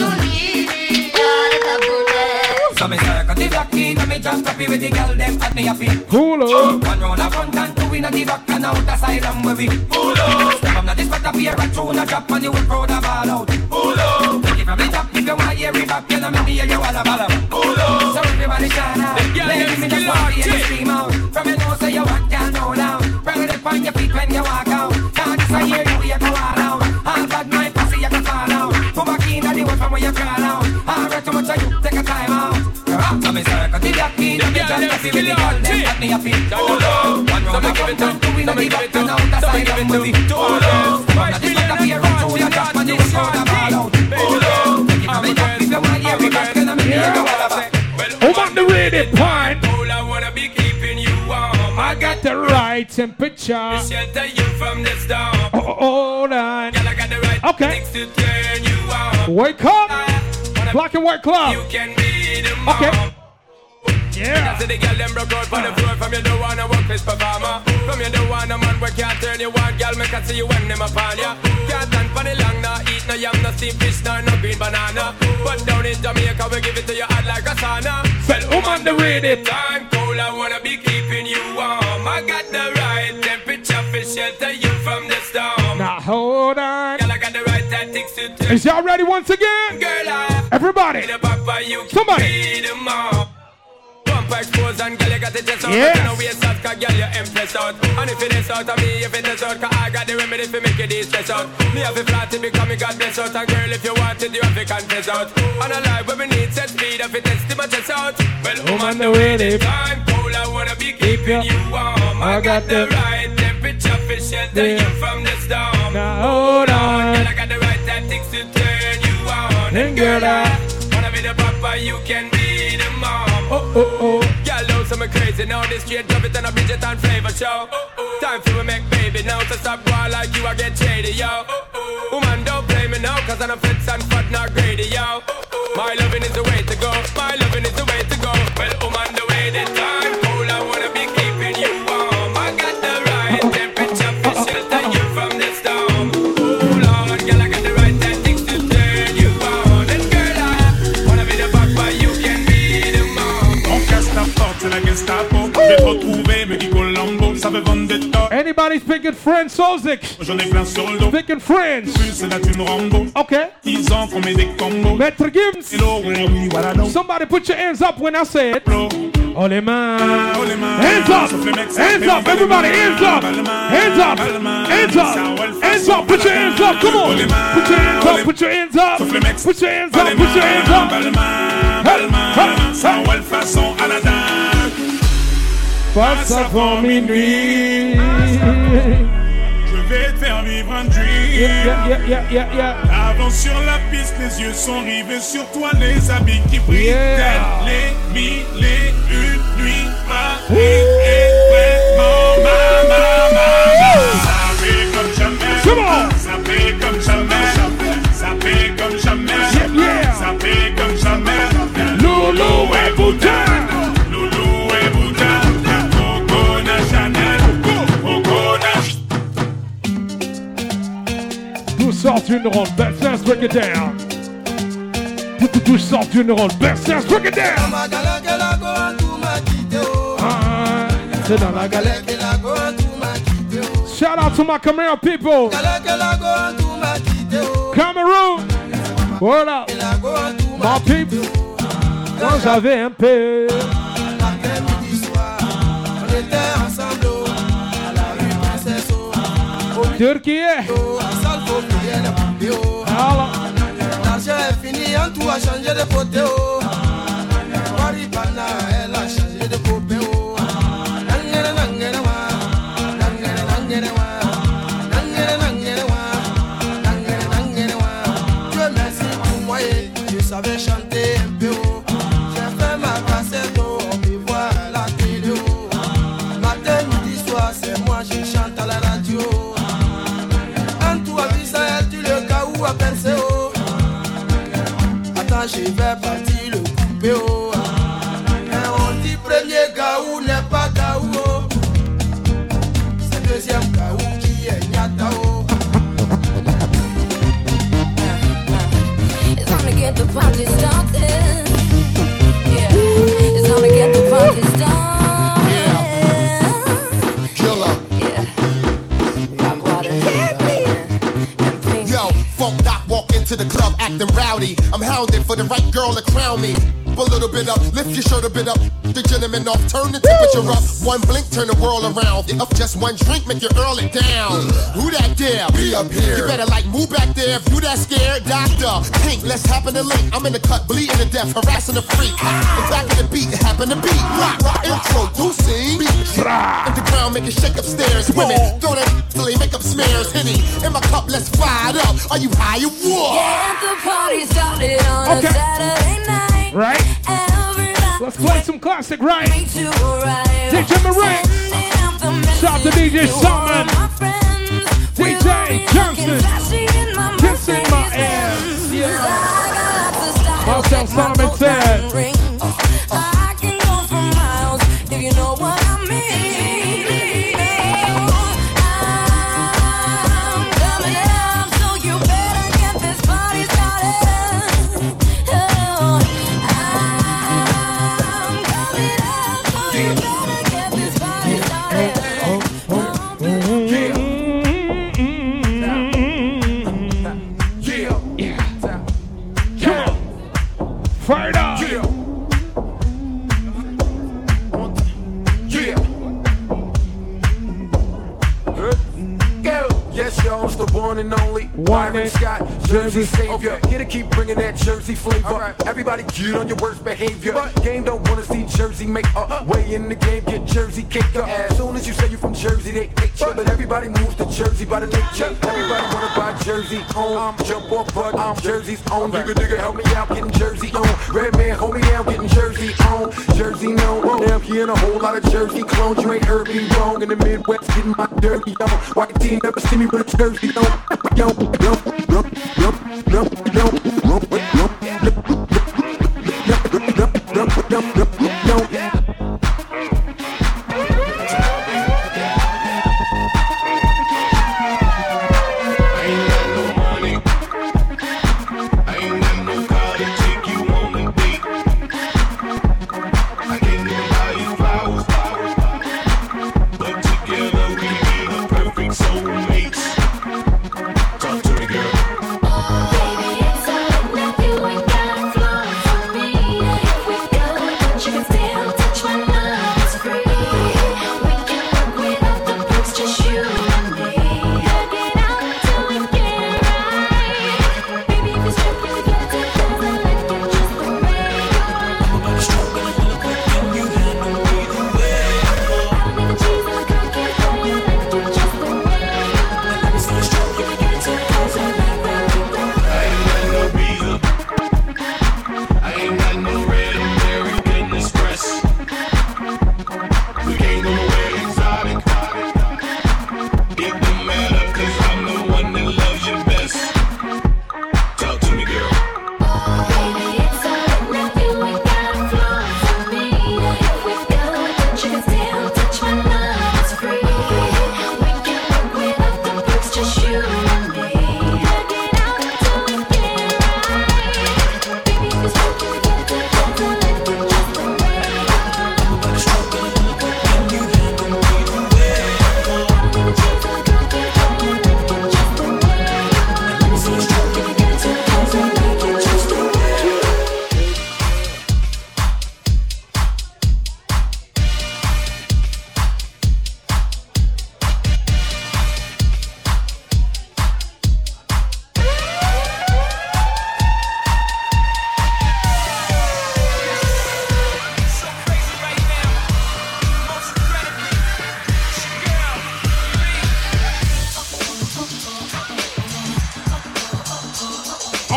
And me happy with the girl them at me happy. Hulu. One round a front and two in a the back and out the side and where we. Hulu. Step on the spot up here and tune a drop and you will throw the ball out. Hulu. Take it from the top if you want to hear it back, you know me hear you all a ball out. Hulu. So everybody shout out. Let me just want to hear scream out. From your nose so you walk down, no down. Bring it up on your feet when you walk out. Now this I hear you, you go all out. All bad mind pussy, you can fall out. Go back in the way from where you crawl out. All right, too much of you, me circle, the black key, the bitch and happy with the girl, them at me. Hulu. One round of front and two in the back and out the side and movie. Hulu. Step on the spot up here and tune a drop and you will throw the ball out. Hulu. Take it from the top if you want to hear it back, you know me you all about. The ready. All I wanna be keeping you warm. I got the right temperature. To Shelter you from the storm. Oh, oh, oh, hold on. Girl, I got the right Okay. things to turn you on. Wake up. Black and white club. You can be the mom. Okay. Yeah. See the girl them broke out on the floor from you don't wanna work this performer. From you don't want a man we can't turn you on, girl. Make I see you when them upon ya. Can't stand for the long, no eat no yam, no steamed fish, no no green banana. But down in Jamaica we give it to you hot like a sauna. Well, I'm on the ready. Time cold, I wanna be keeping you warm. I got the right temperature for shelter you from the storm. Now hold on. Girl, I got the right tactics to turn. Is y'all ready once again? Girl, I Everybody. the you Somebody. Be the mom. Pump expose and girl, you got the chest out. You know waist out, cause girl, you impress out. And if it is out of me, if it is out, cause I got the remedy for make it easy stress out. Me have a flat to become me God bless out. And girl, if you want it, you have to confess out. And a life where we need set speed, if it test my chest out. Well, I'm I'm on on the way, time cold, I wanna be keeping you warm. I got the right temperature for shelter Yeah. you from the storm. Now hold on. Girl, I got the right tactics to turn you on. And girl, I- wanna be the papa, you can be the mom. Oh, oh, oh. Girl, love some crazy now. This straight drop it and a Bridget and flavor show. Time for we make baby now. So stop boy like you, I get shady, yo. Woman, don't play me now, cause I'm a fits and fat, not greedy, yo. My loving is the way to go. My loving is the way to go. Well, woman, the way the time Anybody speaking French, Sozik? J'en ai plein sur le dos. Speaking French. Plus la thune Rambo. Okay. Ils en font des combos. Maître Gibbs. Hello, oui, voilà donc. Somebody put your hands up when I say it. Oh les mains. Hands up. Sauf les mecs, ça Hands up. Everybody, hands up. Hands up. Hands up. Hands up. Put your hands up. Come on. Put your hands up. Put your hands up. Sauf les mecs. Put your hands up. Put your hands up. balle main, balle main. Ça, ouais, le façon Aladdin. Passe avant minuit. Je vais te faire vivre un dream. Yeah, yeah, yeah. Avant sur la piste, les yeux sont rivés sur toi, les habits qui brillent. Les mille et une nuits, Paris est vraiment ma, ma, ma, ma. Ça fait comme jamais. Ça fait comme jamais. Nous sortons une ronde. Best dance, break it down. Nous sortons une ronde. Best dance, break it down. Ah, C'est dans la galère. Shout out to my Cameroon people. Cameroon. What up? My people. Quand j'avais un peu. Alors. L'argent est fini, en tout a changé de côté. Oh. The right girl to crown me. A little bit up, lift your shirt a bit up. The gentleman off, turn the temperature up. One blink, turn the world around. Up just one drink, make you earl it down. Who that there? Be up here. You better like move back there if you that scared. Doctor, pink, let's happen to link. I'm in the cut, bleeding to death, harassing the freak. The back of the beat, happen to beat. Rock, rock, introducing. Beat. In the ground, make it shake upstairs. Women, throw that till they make up smears. Henny, in my cup, let's fire it up. Are you high or what? Yeah, the party started on Okay. a Saturday night. Right? Let's play some classic, right? DJ Marine. Shout to DJ Solomon. DJ Johnson. Kissing my ass. Yeah. Marcel Solomon said. Jersey savior. Here to keep bringing that Jersey flavor. Everybody get on your worst behavior. Game don't wanna see Jersey make a way in the game, get Jersey kicked up. As soon as you say you from Jersey, they hate you. But everybody moves to Jersey by the nature. Everybody wanna buy Jersey on. Jump off, but I'm Jersey's own. Digga, digga, help me out, getting Jersey on. Redman, hold me down, getting Jersey on. Jersey no. Now I'm hearing a whole lot of Jersey clones. You ain't heard me wrong. In the Midwest, getting my dirty on. White team never see me with a Jersey on. Yo, yo, yo, yo,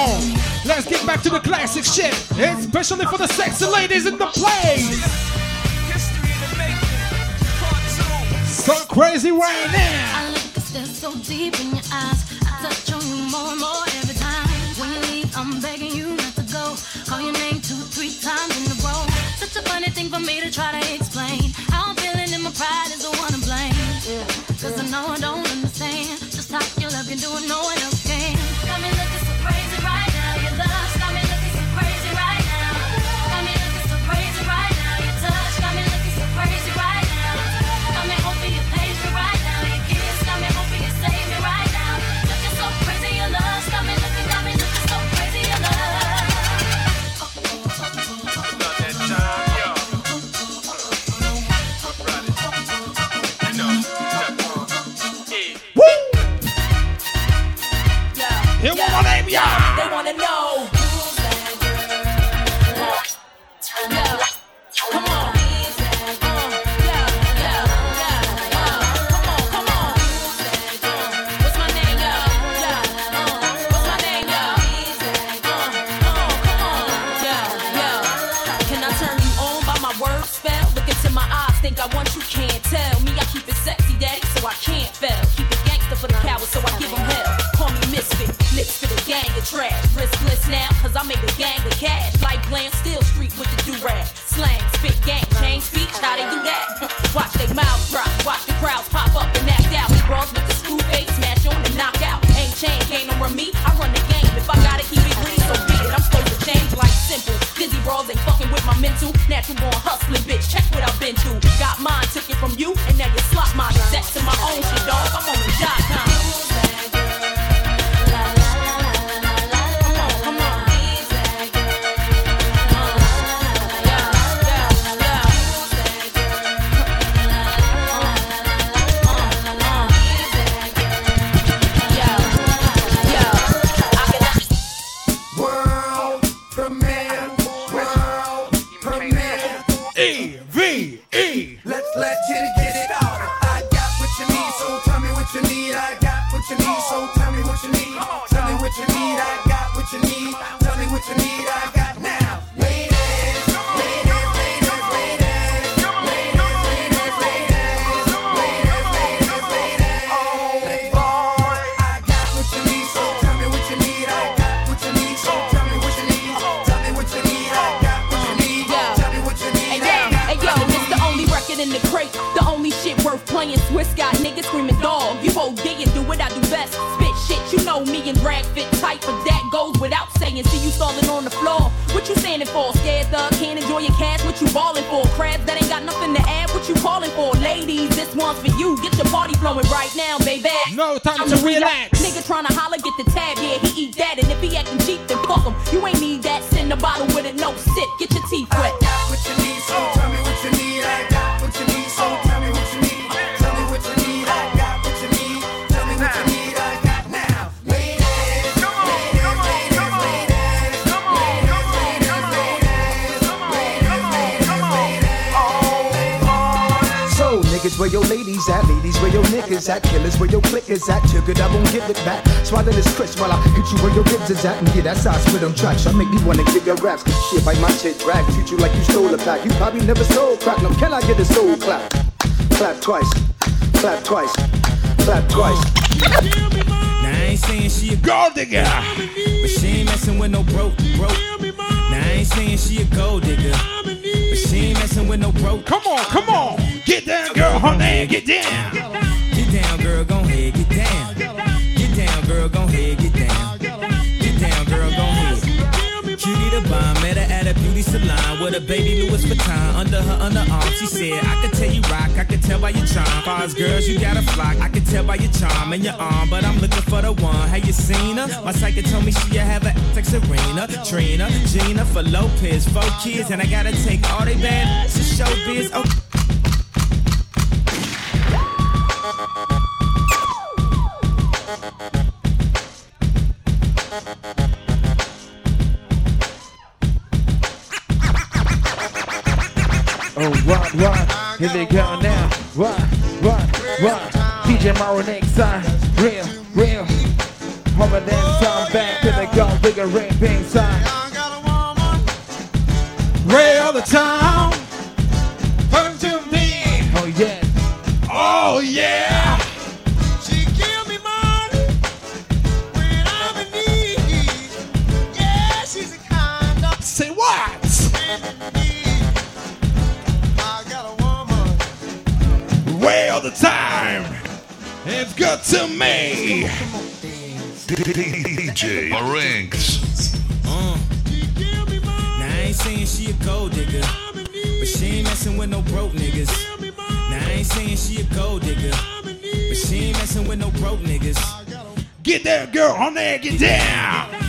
Oh, let's get back to the classic shit, especially for the sexy ladies in the place. So crazy right now. Step so deep in your eyes. I touch on you more and more every time. When you leave, I'm begging you not to go. Call your name two, three times in a row. Such a funny thing for me to try to explain. How I'm feeling my pride is that's how I spit on tracks. I make me wanna give your raps. Shit, bite my shit, drag. Treat you like you stole a pack. You probably never sold crack. No, can I get a soul clap? Clap twice. Clap twice. Clap twice. Now I ain't saying she a gold digger, but she ain't messing with no broke, broke. Now I ain't saying she a gold digger, but she ain't messing with no broke. Come on, come on, get down, girl, honey, get down. With a baby Louis Vuitton under her underarm. She said, I could tell you rock, I could tell by your charm. Far as girls, you got a flock, I could tell by your charm and your arm, but I'm looking for the one. Have you seen her? My psychic told me she have a like Serena, Trina, Jennifer Lopez, four kids, and I gotta take all they bad to show biz. Oh. Here they go now. What, what, what? DJ Mauro next time. Real, real. Homer then time back to the gold digger ring ping sign. Ray all the time. Come to me. Oh, yeah. Oh, yeah. To me. DJ Maranks. Uh. Now I ain't saying she a gold digger, but she ain't messing with no broke niggas. Now I ain't saying she a gold digger, but she ain't messing with no broke niggas. Get there, girl, honey, get down. Get down,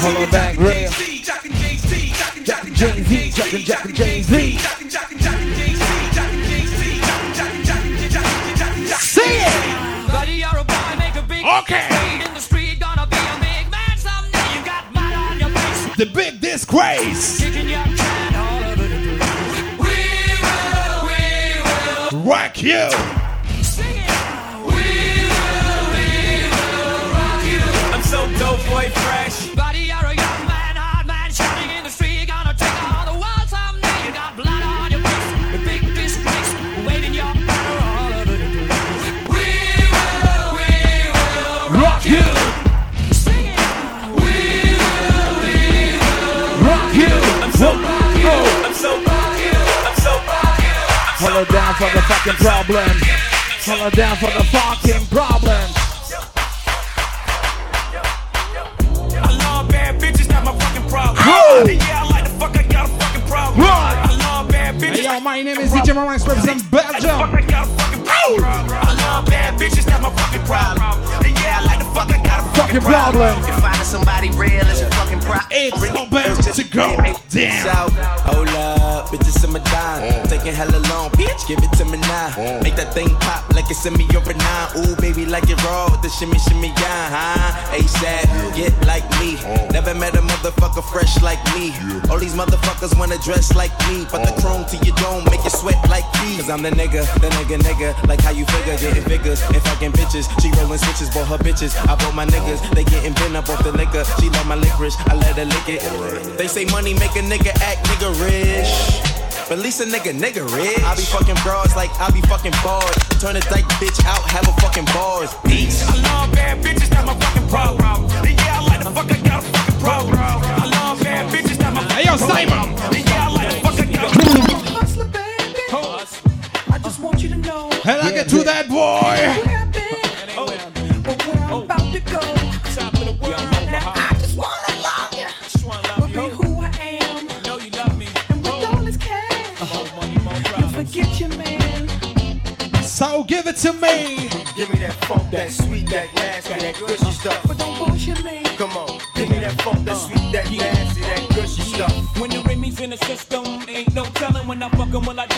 Hold on back, real. Jackie Jay-Z, Jackie Jackie Jay-Z. Say it. Buddy, you're a boy, make a big Okay. in the street, gonna be a big man someday. You got mud on your face. The big disgrace. Kicking your can all over the place. We will, we will. Rock you. Hold down for the fucking problem. Hold down for the fucking problem. I love bad bitches, not my fucking problem. Huh. Yeah, I like the fuck, I got a fucking problem. Right. I love bad bitches. Hey, yo, my name is DJ Morris, represent Belgium. I. Love bad bitches, not my fucking problem. Yeah, I like the fuck, I got a Fucking problem. If finding somebody real is a fucking problem. It's about to go down. So, hold up, bitches in my dime. Mm. Taking hella long, bitch, give it to me now. Mm. Make that thing pop like it's in me over nine. Ooh, baby, like it raw with the shimmy, shimmy, yeah, huh? ASAP, get like me. Mm. Never met a motherfucker fresh like me. All these motherfuckers wanna dress like me. But the chrome to your dome make you sweat like me. Cause I'm the nigga, the nigga, nigga. Like how you figure, getting figures. And fucking bitches. She rolling switches, bought her bitches. I bought my niggas. They getting bent up off the liquor. She love my licorice. I let her lick it. They say money make a nigga act nigga rich. But at least a nigga nigga rich. I be fucking broads like I be fucking bars. Turn a dyke bitch out, have a fucking bars. Beats. I love bad bitches, not my fucking problem. And Yeah, I like the fuck, I got a fucking problem. I love bad bitches, not my fucking Hey, yo, Simon. Yeah, I like the fuck, I got a Hustler, baby. I just want you to know. Hell, I get to that boy. where I've been, but where I'm about to go. Now I just wanna love you. But be who I am. And with all this cash, you forget your man. So give it to me. Give me that funk, that sweet, that nasty, that gushy stuff. But don't bullshit me. Come on, give me that funk, that sweet, that nasty, that gushy stuff. When the Remy's in the system, ain't no telling when I fuck 'em, will I diss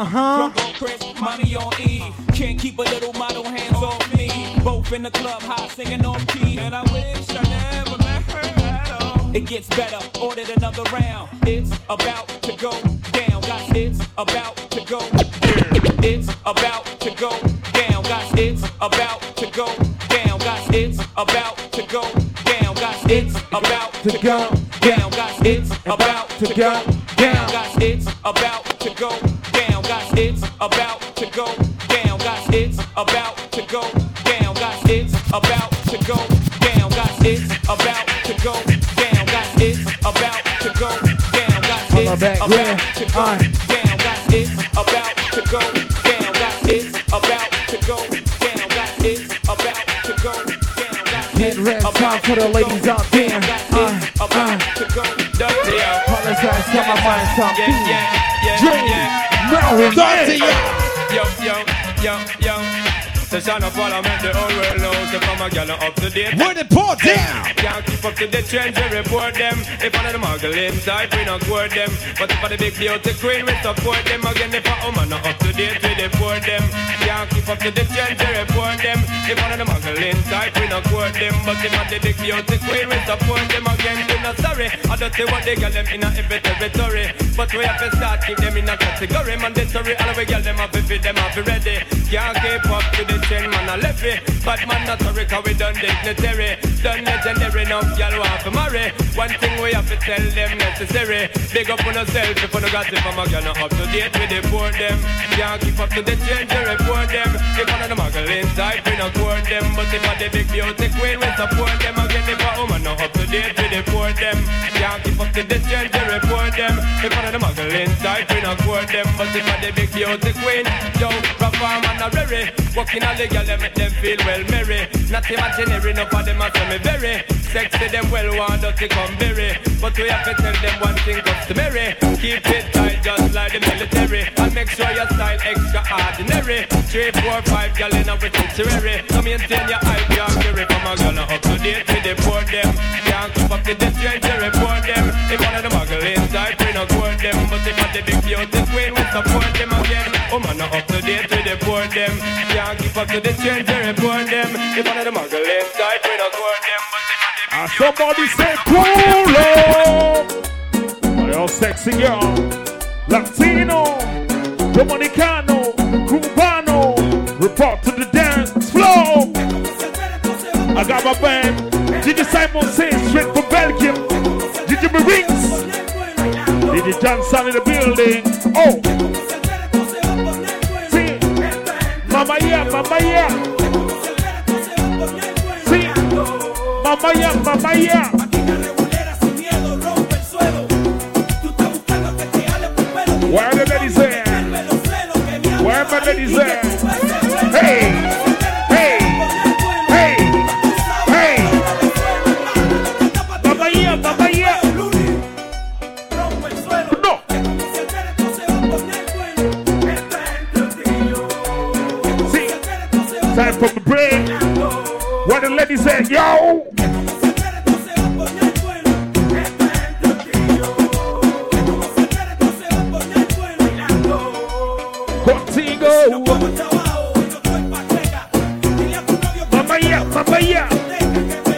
Uh huh. Drunk on Chris, money on E. Can't keep a little model hands off me. Both in the club, high singing on key. And I wish I never met her at all. It gets better, ordered another round. It's about to go down, guys. It's about to go down. It's about to go down, guys. It's about to go down, guys. It's about to go down, guys. It's about to go down, guys. It's about to go down, guys. It's about it about to go down. Got Get red time for the ladies out there. Uh, uh, apologize to my mind something. Yeah, yeah, yeah, yeah. Yo, yo, yo. So shine up while I make the whole world know. So come a gal up to date. Where the port down? Can't keep up to the trends, we report them. If of them muggle inside, we not court them. But if I the big beauty queen, we support them. Again, if a woman not up to date, we deport them. Can't keep up to the trends, we report them. If of them muggle inside, we not court them. But if I the big beauty queen, we support them. Again, we not sorry. I don't say what they get them in a every territory. But we have to start keep them in a category. Mandatory, all we get them up if them up ready. Can't keep up to the trend, man, left it. But man, not sorry, cause we done dignitary. done legendary enough, y'all want to marry. One thing we have to tell them necessary. Big up on yourself if you got it from a not up to date with the poor them. Can't keep up to the change, you report them. If one of the muggle inside, we no court them. But if I the big beauty queen, we support them. Again, if a woman not up to date with the poor them. Can't keep up to the change, you report them. If one of the muggle inside, we no court them. But if I the big beauty queen, yo, perform and a rary. Walking all the girl, they make them feel well merry. Not imaginary, no for them, I say me very. Sexy them well, want dirty come berry. But we have to tell them one thing customary. Keep it tight, just like the military. And make sure your style extraordinary. Three, four, five, girl in a sanctuary. So maintain your hype, your carry from a girl up to date with the poor them. Can't keep up to the change, you report them. If one of the muggle inside, we no court them. But if I the big beauty queen, we support them again. Oh not up to date with the poor them. Can't keep up to the change, you report them. If one of the muggle inside, we no court them. But if I the big And somebody say cool Yo, sexy girl. Latino, Dominicano, Cubano, report to the dance floor. I got my band. Gigi Simon says straight from Belgium. Gigi Rings. Gigi Johnson in the building. Oh. See. Mama yeah, mama yeah. See. Mama yeah, mama yeah. Where are the ladies at? Where are my ladies at? Hey, hey, for the break. Where the ladies at, yo? Contigo. Mamá mamá.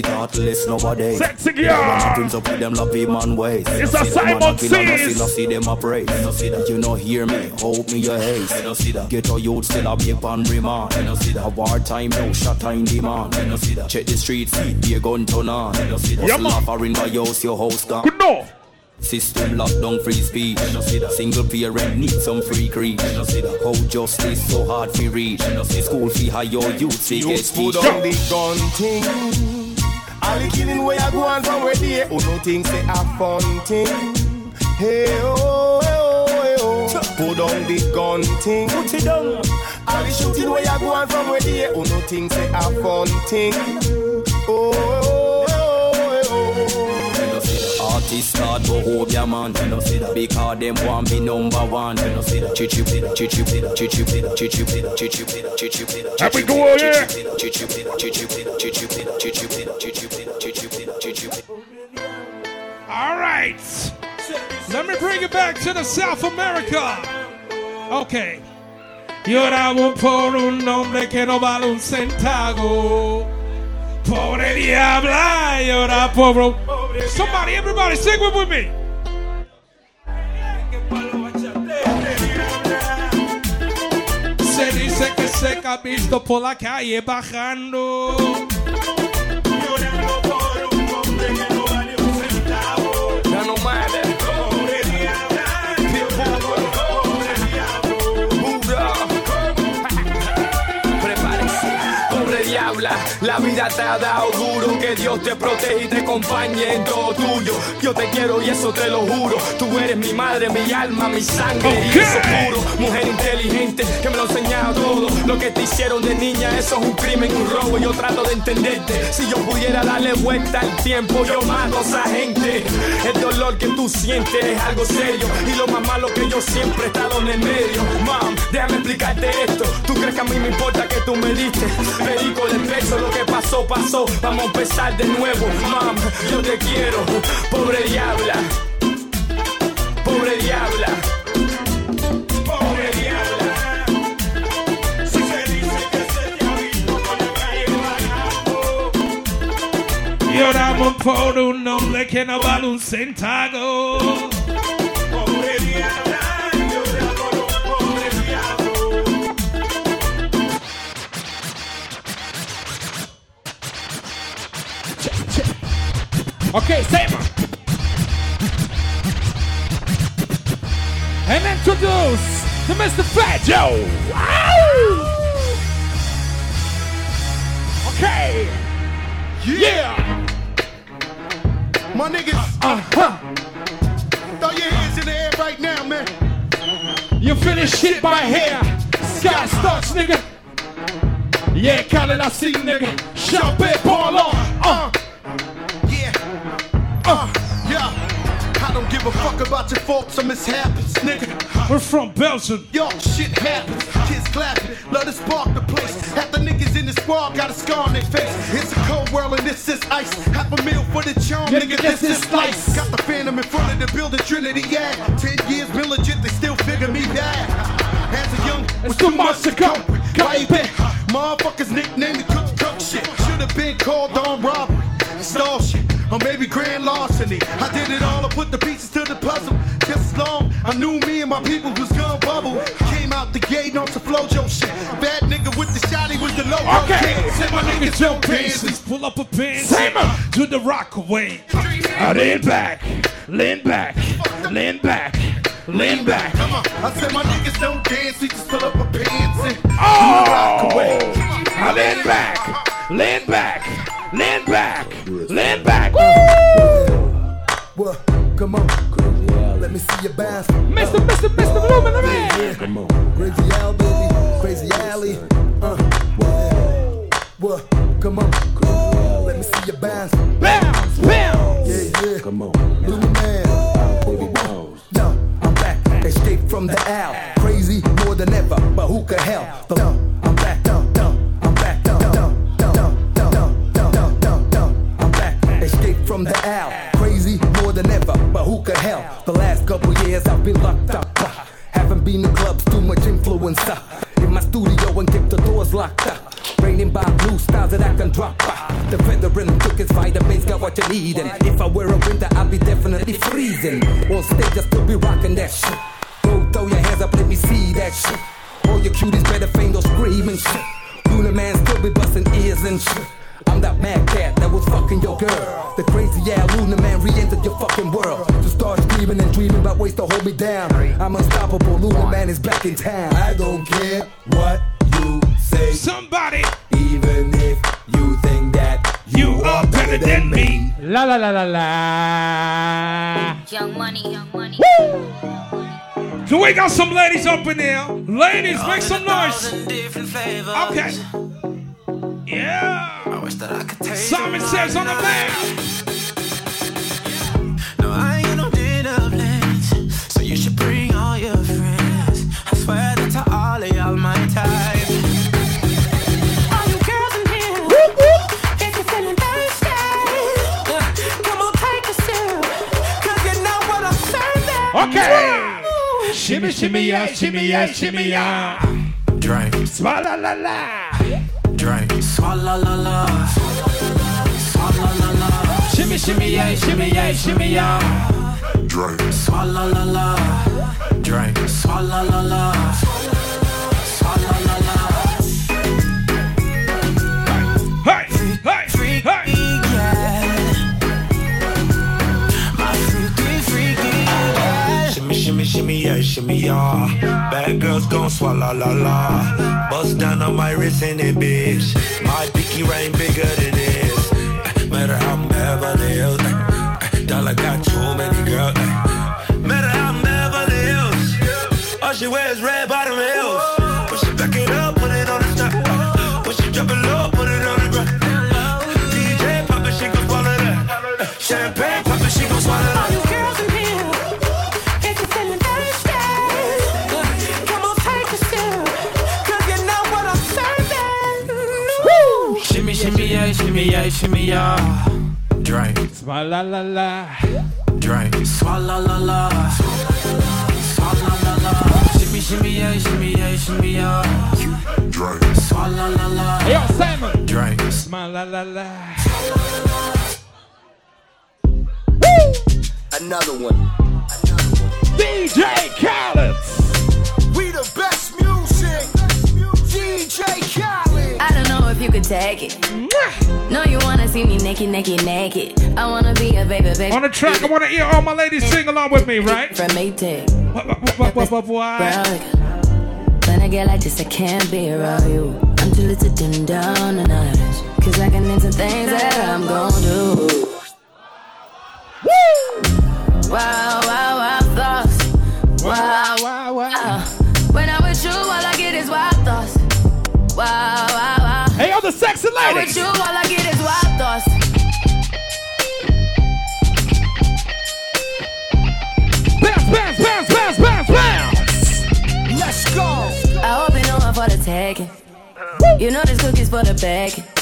That man a bossy thoughtless nowadays. Sexy Yeah, girl. man a prince up with them lappy man ways. It's See a that Simon man a killer, no Says. still a see them a praise. No see that you no hear me, hold me your haze. No see that get your youth still a big pan remand. No see that war time no shot time demand. No see that check the street feet, be a gun turn on. No see that Yeah, hustle man. offering by house, your house gone. Good no. System lockdown free speech. No see that single parent need some free creed. No see that how justice so hard to reach. No see school fee high your youth see get Youths put speech. on the gun thing. All the killing where you go on from where they Oh no things say a fun thing. Hey oh, hey oh, hey oh. Put on the gun thing. Put it down. All the shooting where you go on from where they Oh no things say a fun thing. Oh, oh, chichu pida, chichu pida, chichu pida, chichu pida, chichu pida. Here we go, yeah. Chichu pida, chichu pida, chichu pida, chichu pida, chichu pida, chichu pida, chichu pida. All right. Let me bring it back to the South America. Okay. Lloramos por un hombre que no vale un centavo. Pobre diabla, llora un... Somebody, everybody, sing it with me. Se dice que se ha visto por la calle bajando. La vida te ha dado duro. Que Dios te protege y te acompañe en todo tuyo. Yo te quiero y eso te lo juro. Tú eres mi madre, mi alma, mi sangre. Y eso puro. Mujer inteligente que me lo ha enseñado todo. Lo que te hicieron de niña, eso es un crimen, un robo. Yo trato de entenderte. Si yo pudiera darle vuelta al tiempo, yo mato a esa gente. El dolor que tú sientes es algo serio. Y lo más malo que yo siempre he estado en el medio. Mam, déjame explicarte esto. ¿Tú crees que a mí me importa que tú me diste? Perico de peso, lo que pasó, pasó. Vamos a empezar de nuevo, mam. Yo te quiero, pobre diabla. Pobre diabla. Pobre diabla. Si se dice que se te ha visto con la calle Lloramos por un hombre que no vale un centavo. Okay, Sam. And introduce to Mr. Fat Joe. Okay. Yeah. My niggas. Uh huh. Throw your hands in the air right now, man. You finish shit by hair. Sky starts, nigga. Yeah, Khaled, I see, nigga. Champagne ball on. Uh. Give a fuck about your faults or mishaps, nigga. We're from Belgium. Yo, shit happens. Kids clapping. Let us spark the place. Half the niggas in the squad got a scar on their face. It's a cold world and this is ice. Half a meal for the charm, nigga. This is slice. Got the phantom in front of the building, Trinity, yeah. Ten years been legit, they still figure me bad. As a young, It's too much to go. Why you bet? Motherfuckers nicknamed the cook cook shit. Should've been called on robbery, stall shit, or maybe grand larceny. I did it all, I put the pieces to the puzzle. Just as long I knew me and my people was gonna bubble. Came out the gate on some flojo shit. Bad nigga with the shotty was the low. Okay, say my nigga Joe Paisley. Pull up a. Samer. Do the rock away. I uh, lean back, lean back, lean back, lean back. Come on, I said my niggas don't dance, we just pull up a pants and Oh! rock away. I lean back, lean back, lean back, lean back. What? Come on. Let me see your bounce. Mr. Mr. Mr. Lumen, man. Come on. Crazy Al, baby. Crazy Alley. Uh. What? What? Come on. Let me see your bounce. Bounce, bounce. Yeah, yeah. Come on. Lumen man. Yo, I'm back. Escape from the Al. Crazy more than ever, but who could help? The I'm back. From the Al. Crazy more than ever, but who could help? The last couple years I've been locked up. uh, Haven't been to clubs, too much influence. uh, In my studio and kept the doors locked up. Raining by blue styles that I can drop. uh, The veteran took his vitamins, got what you need. And if I were a winter, I'd be definitely freezing. On stage, I still be rocking that shit. Go throw your hands up, let me see that shit. All your cuties better faint or scream and shit. Man still be busting ears and shit. I'm that mad cat that was fucking your girl. The crazy ass Luna man re-entered your fucking world. To start screaming and dreaming about ways to hold me down. I'm unstoppable, Luna man is back in town. I don't care what you say. Somebody. Even if you think that you are better than me. La la la la la. Young money, young money. So we got some ladies up in here. Ladies, make some noise. Okay. Yeah. I wish that I could take Simon says on the map. No, I ain't got no dinner plans, so you should bring all your friends. I swear that to all of y'all my time. Okay. Shimmy, shimmy, yeah, shimmy, yeah, shimmy, yeah. Drink. Swalla la la. Drink. Swalla la la. Swalla la la. Shimmy, shimmy, yeah, shimmy, yeah, shimmy, yeah. Drink. Swalla la la. Drink. Swalla la la. Swalla yeah, shimmy, yeah. Bad girls gon' swallow la la. Bust down on my wrist and it, bitch. My pinky ring bigger than this. Matter how I'm Beverly Hills. Dollar got too many girls. Matter how I'm Beverly Hills. All she wears red bottom heels. When she back it up, put it on the top. When she drop it low, put it on the ground. DJ pop it, she gon' swallow that. Champagne Shimmy, shimmy, shimmy yeah. Drink. Swalla la la la. Drink. Swalla la la. Swalla la la. Shimmy, shimmy yeah, shimmy yeah, shimmy yeah. Drink. Swalla la la. Hey, yo, Simon. Drink. Smile la la la. Another one. DJ Khaled. We the best music. DJ Khaled. You could take it. No, you wanna see me naked, naked, naked. I wanna be a baby, baby. On the track, I want to hear all my ladies sing along with me, right? From Maytag. When I get like this, I can't be around you. I'm too little to dim down the night. Cause I can into things that I'm gon' do. Woo! Wow, wow, wow, thoughts. Wow, wow, wow. Uh, when I'm with you, all I get is wild thoughts. Wow, the sexy ladies. with you, all I get is wild thoughts. Bounce, bounce, bounce, bounce, bounce, bounce. Let's go. I hope you know I'm for the taking. You know this cookie's for the bag.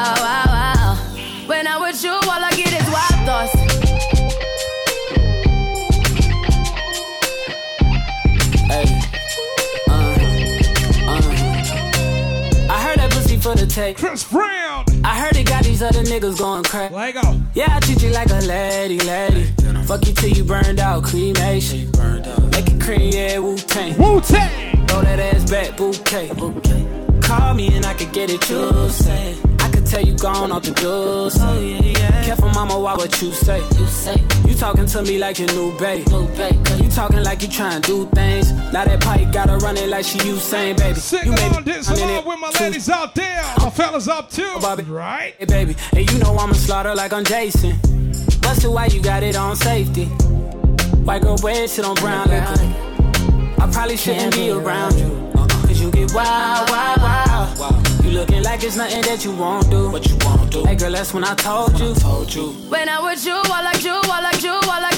Chris Brown. I heard it got these other niggas going crazy. Lego. Oh. Yeah, I treat you like a lady, lady. Fuck you till you burned out, cremation. Make it cream, yeah, Wu Tang. Wu Tang. Throw that ass back, bouquet. Call me and I could get it, you say. I could tell you gone off the doors. Oh, yeah, yeah. Careful, mama, why what you say? You say. You talking to me like your new babe. New babe. You talking like you trying to do things. Now that pipe gotta run it like she Usain, baby. Sing you along this I'm in along with my too. ladies out there. My fellas up too. Oh, right? Hey, baby, and you know I'ma slaughter like I'm Jason. Busted why you got it on safety. White girl red shit on brown liquor. I probably shouldn't be around you. Uh-uh. Cause you get wild, wild, wild. You looking like it's nothing that you won't do. What you won't do. Hey girl, that's when I told you. told you. When I'm with you, I like you, I like you, I like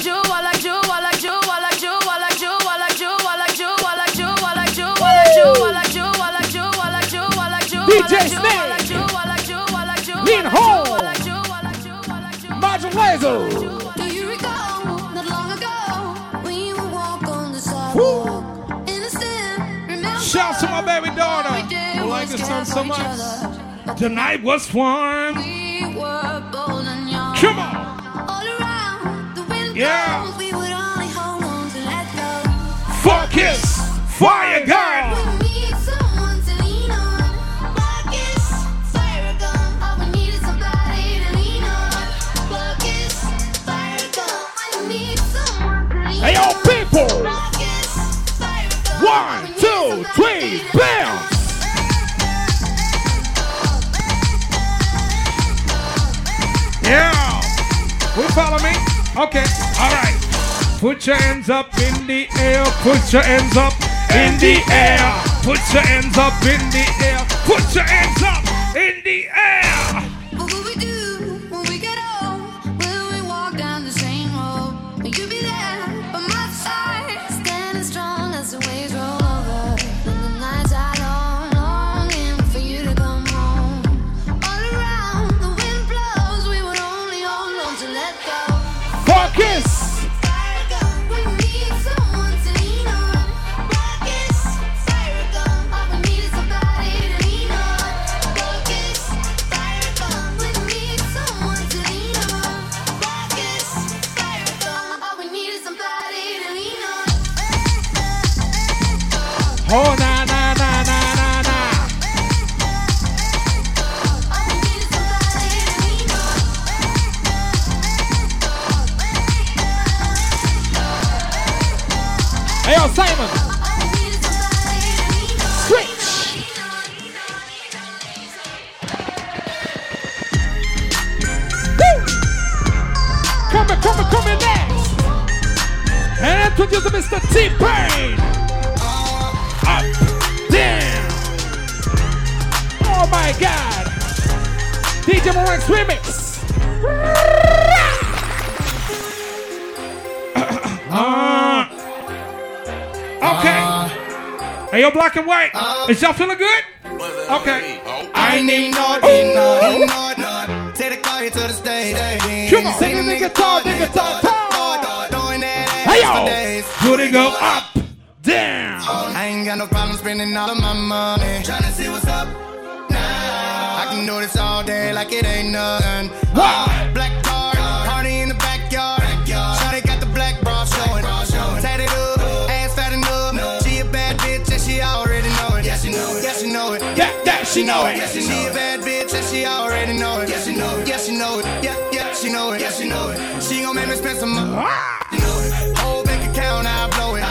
like this song so much. The night was warm. we were bold and young. Come on. All around the wind Yeah. we would only hold on to let go. Focus. Fire gun. We need someone to lean on. Focus, Yeah. You follow me? Okay. All right. Put your hands up in the air. Put your hands up in the air. Put your hands up in the air. Put your hands up in the air. Oh, na, na, na, na, na, na. Hey, yo, Simon. Switch. Woo. Come, come, come in next. And introduce Mr. T-Pain. My God. DJ Maranks remix. Ah. <coughs> okay. Hey, yo, black and white. Is y'all feeling good? Okay. I need no, need no, need no, no. Take the car here to the stage. Come on. Sing the guitar, the guitar, Doing that Hey, ass yo. for days. Good to go up, down. I ain't got no problem spending all of my money. Tryna see what's up now. I can do this all day like it ain't nothing. Uh, black car, party in the backyard. Shawty got the black bra showing. Tatted up, ass fat enough. She a bad bitch and she already know it. Yeah, she know it. Yeah, she know it. Yeah, yeah, she know it. Yeah, she a bad bitch and she already know it. Yeah, she know it. Yeah, she know it. Yeah, yeah, she know it. Yeah, she know it. She gon' make me spend some money. You. Whole bank account, I blow it.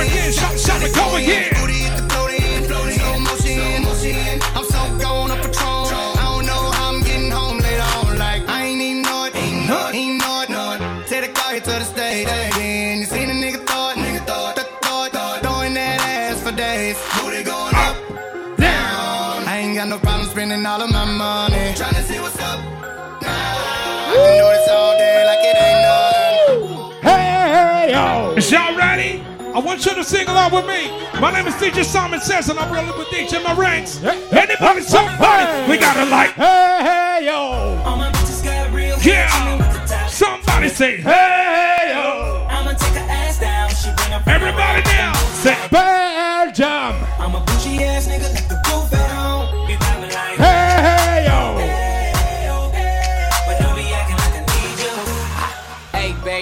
Again, shout, shout it go again. I want you to sing along with me. My name is DJ Simon Says, and I'm rolling with DJ Maranks. Anybody, somebody, we gotta like, hey, hey, yo. Yeah. Somebody say, hey, yo. I'ma take her ass down. She bring her Everybody now, say Belgium.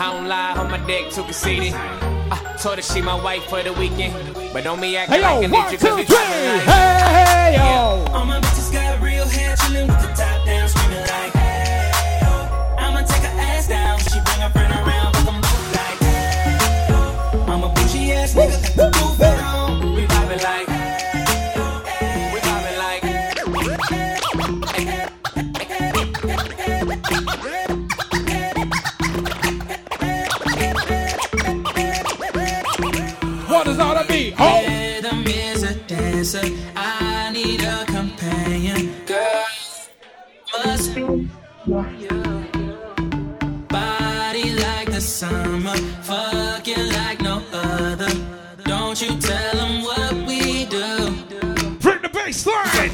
I don't lie on my dick, too conceited. I told her she my wife for the weekend. But don't me acting Hey, yo, like I one, need you two, cause three. Hey, hey, yo. All my bitches got real hair, chillin' with the top dancer. I need a companion. Girl, must be. Body like the summer, fucking like no other. Don't you tell them what we do. Bring the.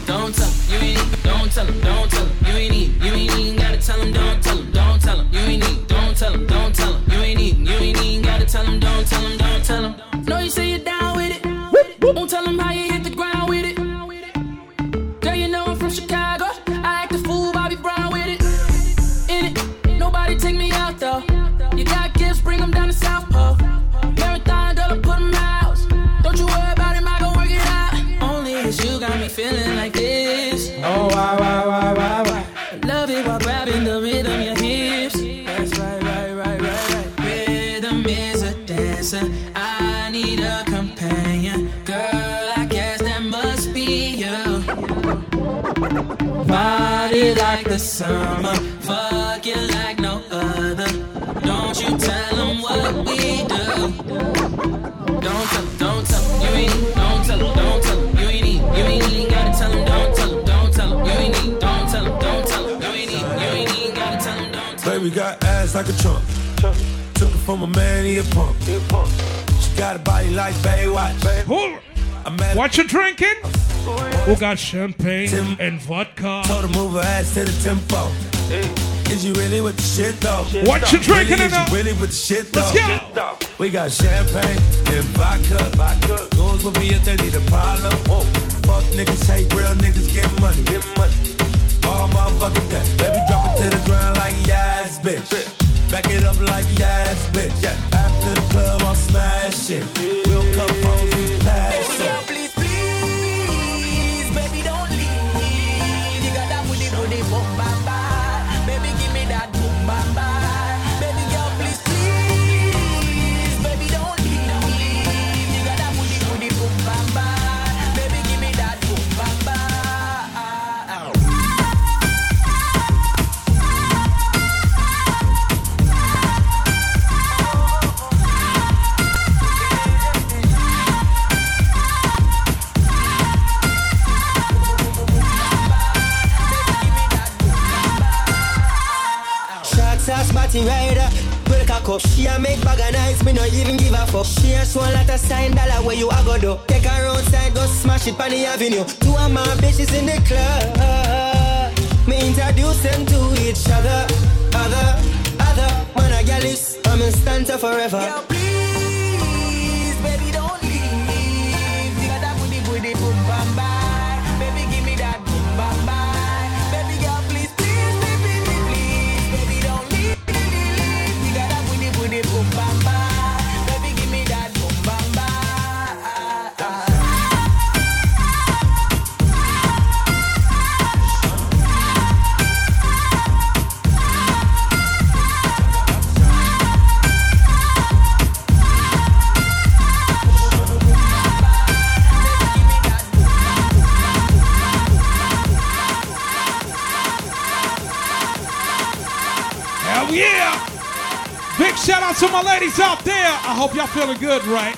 Don't tell you ain't don't tell 'em, don't tell 'em, you ain't need, you ain't even gotta tell 'em, don't tell 'em, don't tell 'em, you ain't need, don't tell 'em, don't tell 'em, you ain't need, you ain't even gotta tell 'em, don't tell 'em, don't tell 'em. Know you say you're down with it, won't tell 'em how you hit got me feeling like this. Oh, why, why, why, why, why? Love it while grabbing the rhythm, your hips. That's right, right, right, right, right. Rhythm is a dancer. I need a companion. Girl, I guess that must be you. Body like the summer. Fuck you like no other. Don't you tell them what we do. Don't tell don't tell you ain't, got ass like a trunk. Took it from a man, he a punk. She got a body like Baywatch. I'm What you drinking? Oh, Who got champagne and vodka? Told her move her ass to the tempo. Is you really with the shit though? What you drinking really, in is you really with the shit though? Let's go. We got champagne and vodka. vodka. Goes with me if they need a problem. Whoa. Fuck niggas hate real niggas get money. Get money. All motherfucking day. Baby drop it to the ground like bitch. Back it up like yes, bitch. After the club, I'm smash it. We'll come Cock up. She a make bag of nice, me no even give a fuck. She a swan lot of sign dollar where you a go do. Take her outside, go smash it on the avenue. Two of my bitches in the club. Me introduce them to each other. Other, other, man a gal is. I'm in stanza forever. Please, to my ladies out there. I hope y'all feeling good, right?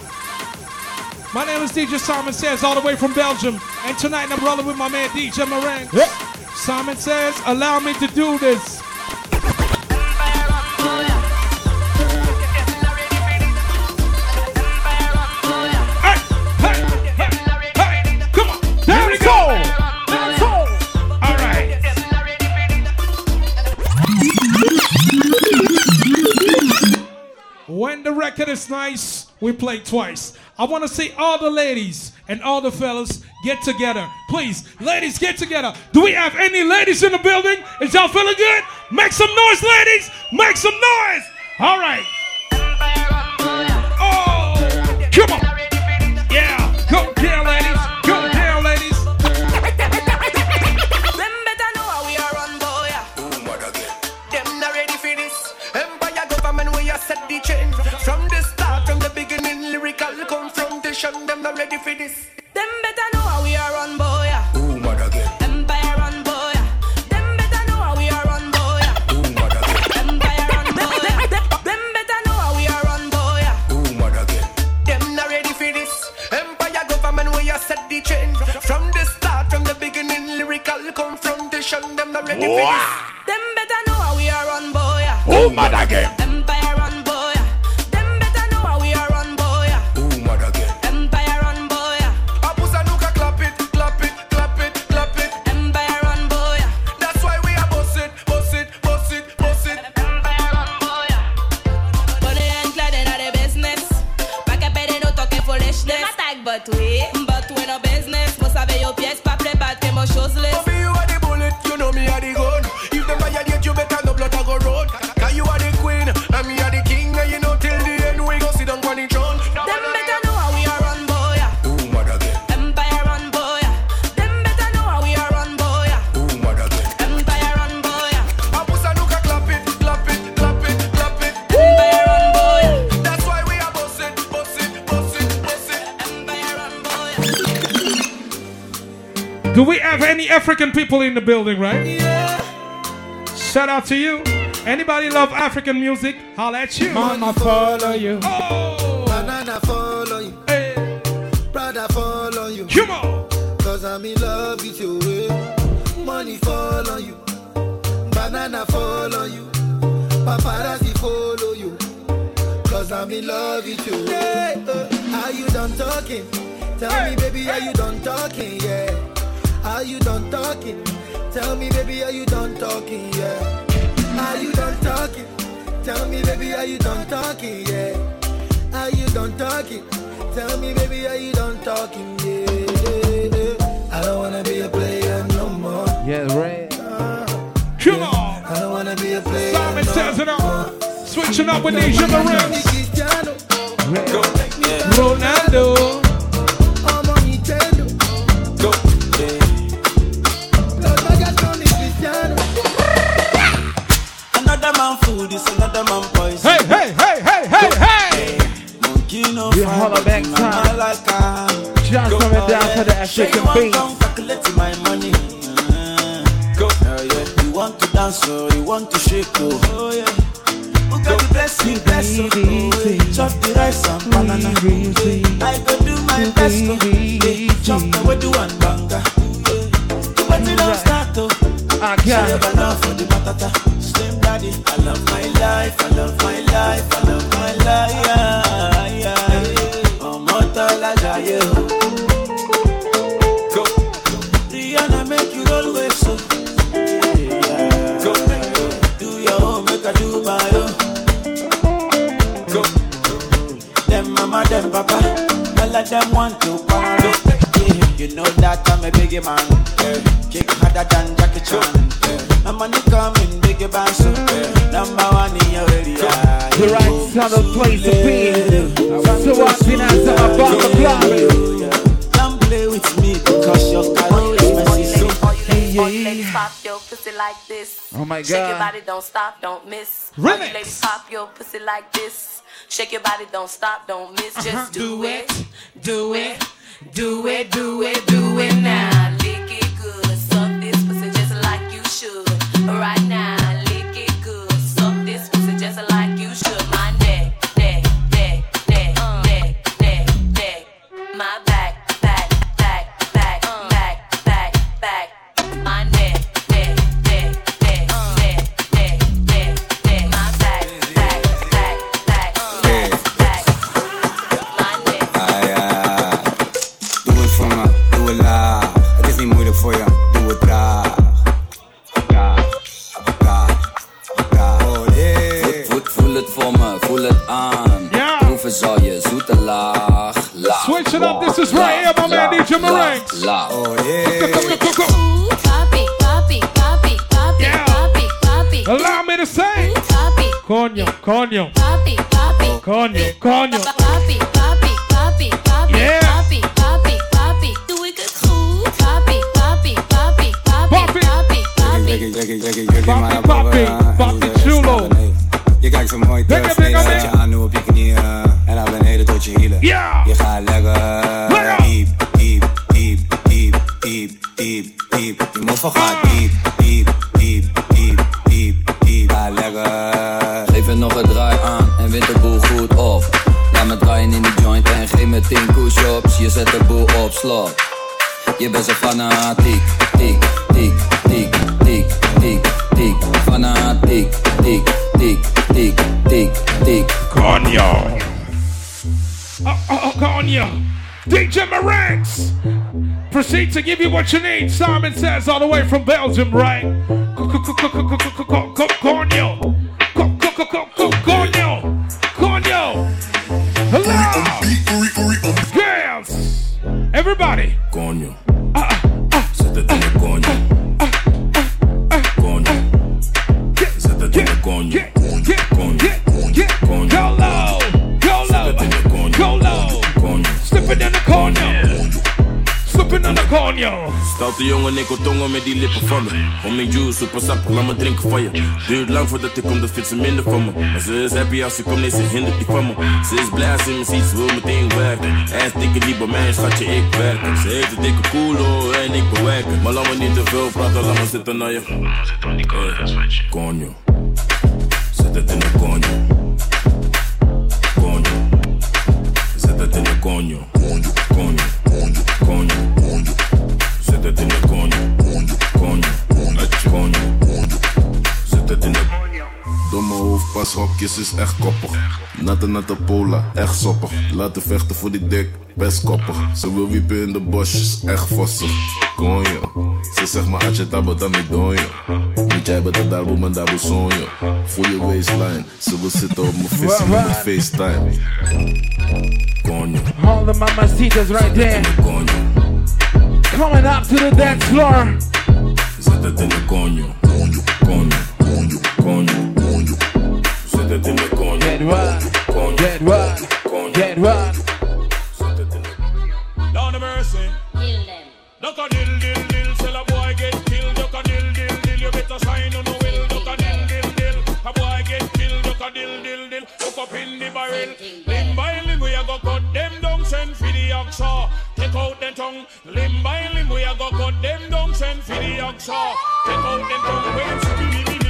My name is DJ Simon Says, all the way from Belgium. And tonight I'm rolling with my man DJ Maranks. Simon Says, allow me to do this. When the record is nice, we play twice. I want to see all the ladies and all the fellas get together. Please, ladies, get together. Do we have any ladies in the building? Is y'all feeling good? Make some noise, ladies! Make some noise! All right. Oh, come on. Yeah, go down, ladies. Go down, ladies. Them better know how we are run, boy. Them not ready for this. Empire government where you set the change. From confrontation. Them not ready for this. Them better know how we are run, boy. Empire run, boy. Them better know how we are run, boy. Empire run, boy. Them better know how we are run, boy. Them not ready for this. Empire government where you set the change. From the start, from the beginning, lyrical confrontation. Them not ready for this. Them better know how we are run, boy. Oh, mad again. Do we have any African people in the building, right? Shout out to you. Anybody love African music? Holla at you. Mama follow you. Oh. Banana follow you. Hey. Brother follow you. Come on. Cause I'm in love with you. Money follow you. Banana follow you. Paparazzi follow you. Cause I'm in love with you. Hey, uh, are you done talking? Tell me, baby, are you done talking? Yeah. Are you done talking? Tell me, baby, are you done talking? Yeah. Are you done talking? Tell me, baby, are you done talking? Yeah. Are you done talking? Tell me, baby, are you done talking? Yeah. yeah, yeah. I don't wanna be a player no more. Yeah, right. Come on. I don't wanna be a player Simon no says it more. all. Switching up with Asia Marin. Cristiano, Go. Ronaldo. Another man food is another man poison. Hey, hey, hey, hey, hey, hey. Monkey no We fine, holla back time. Like. Ah. Just Go, coming oh, down yeah. to the Say African you want beat. come calculate my money. Uh-huh. Go. Oh, yeah. You want to dance, oh, you want to shake, oh, oh yeah. Who got the blessing, bless, oh, oh, yeah. Chop the rice and banana. Oh, I go do my best, oh, oh yeah. Chop the way do one banga. But you don't start, oh. I Say got it. for the matata. Slim daddy, I love my life, I love my life, I love my life. Yeah, yeah. Ọmọ tọ́lá jayé o. Go. Rihanna make you roll with so. Yeah, Go. Do your own, make I do my own. Go. Them mama, them papa, all of them want to party. Yeah, you know that I'm a biggie man. Yeah. Kick harder than Jackie Chan. Yeah. I'm money coming, biggie band, so yeah. number one in your area. The right sound of place to be. So I've been out to my bomber club. Don't play with me because your color is my sister. All you ladies pop your pussy like this. Oh my god. Shake your God. body, don't stop, don't miss. All Remix. you ladies pop your pussy like this. Shake your body, don't stop, don't miss. Just Uh-huh. do it, do it, do it, do it, do it now. Lick it good, suck My back, back, back, back, back, back, back. is all yours. Utala, la. Switch it up. This is right here, my man DJ Maranks. La. Oh yeah. Copy, copy, copy, copy, copy, copy. Allow me to say. Copy. Coño, coño. Copy, copy. Coño, coño. Copy, copy, copy, copy. Yeah. Copy, copy, copy. Do it good. Copy, copy, copy, copy, copy, copy. Copy, copy, copy, copy, chulo. Je kijkt zo mooi terug, lekker, zet je nu op je knieën en naar beneden tot je hielen. Ja. Je gaat lekker. Diep, diep, diep, diep, diep, diep, diep. Je move gaat diep, diep, diep, diep, diep, diep. Ga lekker. Geef er nog een draai aan en wint de boel goed op. Laat me draaien in die joint en geef me 10 push-ups. Je zet de boel op slot. Je bent zo fanatiek, tiek, tiek, tiek, tiek, tiek, tiek. Fanatiek, tiek, tiek, Dick, dick, dick. Coño. Oh, oh, coño. DJ Maranks. Proceed to give you what you need. Simon says all the way from Belgium, right? Coño. Coño. Coño. Hello. Girls. Everybody. Coño. Se te tiene coño. Coño. Se te tiene coño. Coño. Slipping in the coño. Slipping in the coño. Stoute jongen, ik wil tongen met die lippen van me. Om mijn juice, super sap, laat me drinken van je. Duurt lang voordat ik kom, dat vindt ze minder van me. Maar ze is happy als ze komt, nee, ze hindert die van me. Ze is blij als ze me ziet, ze wil meteen werken. En stikken die bij mij, schatje, ik werk. Ze heeft een dikke koelo en ik bewerken. Maar laat me niet te veel praten, laat me zitten naar je. Coño. Zet hoofdpashokjes is echt koppig. Natte natte pola, echt soppig. Laten vechten voor die dik, best koppig. Ze wil wiepen in de bosjes, echt vossig. Konjo, ze zegt maar als je tabo dan niet donjo. Moet jij bij de darbo man dabo sonjo. Voel je waistline, ze wil zitten op mijn visie met mijn FaceTime. Konjo. All the mamacitas right there. Coming up to the dance floor. Zet het in de coño. Coño. Coño. Coño. Zet het in de coño. Get right. Coño. Get right. Coño. Get. Down the mercy. Duck a dill dill dill, sell a boy get killed. Duck a dill dill dill, you better sign on the will. Duck a dill dill dill, a boy get killed. Duck a dill dill dill, hook up in the barrel. Limb by limb, we a go cut them down, send for the oxa. Take out the tongue. Limb by limb, we a go cut them down, send for the oxa. Take out the tongue. When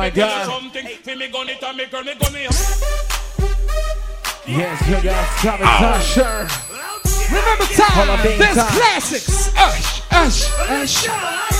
my God. Yes, you got Travis Usher. Remember time, best classics. Ush, ush, ush.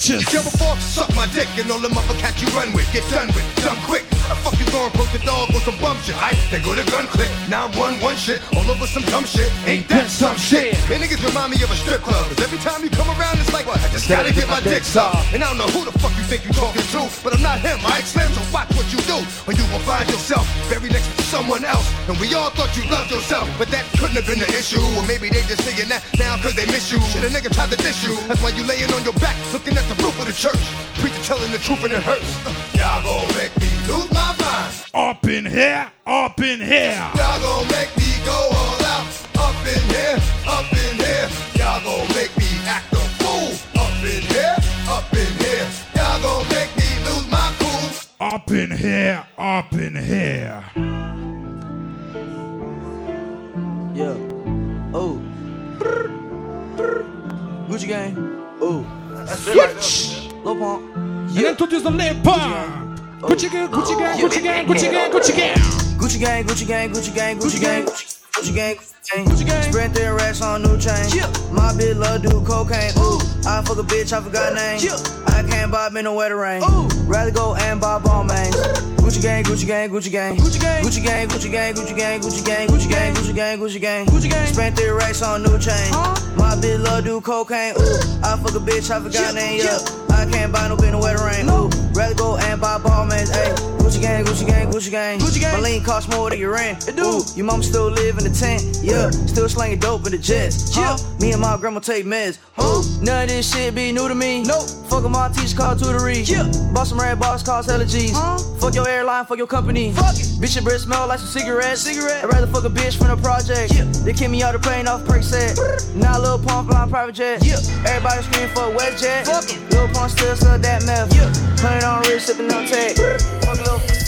Yo, bitches. Kill before, suck my dick, and all the motherfuckers you run with, get done with, done quick. I fuck you going broke the dog with some bum shit. I then go to gun click, now I'm one one shit, all over some dumb shit. Ain't that some shit? Man, niggas remind me of a strip club. Cause every time you come around, it's like, what? I just gotta get my dick sucked. And I don't know who the fuck you think you talking to, but I'm not him. I Slim, so watch what you do. or you will find yourself buried next to someone else. And we all thought you loved yourself, but that couldn't have been the issue. Or maybe they just saying that now cause they miss you. Shit, a nigga tried to diss you. That's why you laying truth and it hurts. Gucci gang, Gucci gang, Gucci gang, Gucci gang, Gucci gang, Gucci gang. Spread their racks on new chain. My bitch love do cocaine. Ooh, I fuck a bitch, I forgot name. I can't buy me no wetter rain. Ooh, rather go and buy Balmain. Gucci gang, Gucci gang, Gucci gang, Gucci gang, Gucci gang, Gucci gang, Gucci gang, Gucci gang, Gucci gang, Gucci gang, Gucci gang, Gucci gang. Spent their racks on new chain. My bitch love do cocaine. Ooh, I fuck a bitch, I forgot name. Yeah, I can't buy no bitch no wetter rain. Ooh, rather go and buy Balmain. Hey, Gucci gang, Gucci gang, Gucci gang, Gucci gang. My lean cost more than your rent. It do. Your mama still live in the tent. Yeah, still slanging dope in the jets. Yeah, me and my grandma take meds. Ooh, none of this shit be new to me. Nope. Fuck my teacher called tutory. Yeah. Bought some red box cost hella G's. Huh? Fuck your airline, fuck your company. Fuck it. Bitch, your breath smell like some cigarettes. Cigarette. I'd rather fuck a bitch from the project. Yeah. They kick me out the plane off Percocet. Now Lil Pump flying private jet. Yeah. Everybody scream for a jet. Fuck it. Lil Pump still sell that meth. Yeah. Hundred on wrist, sipping on tech.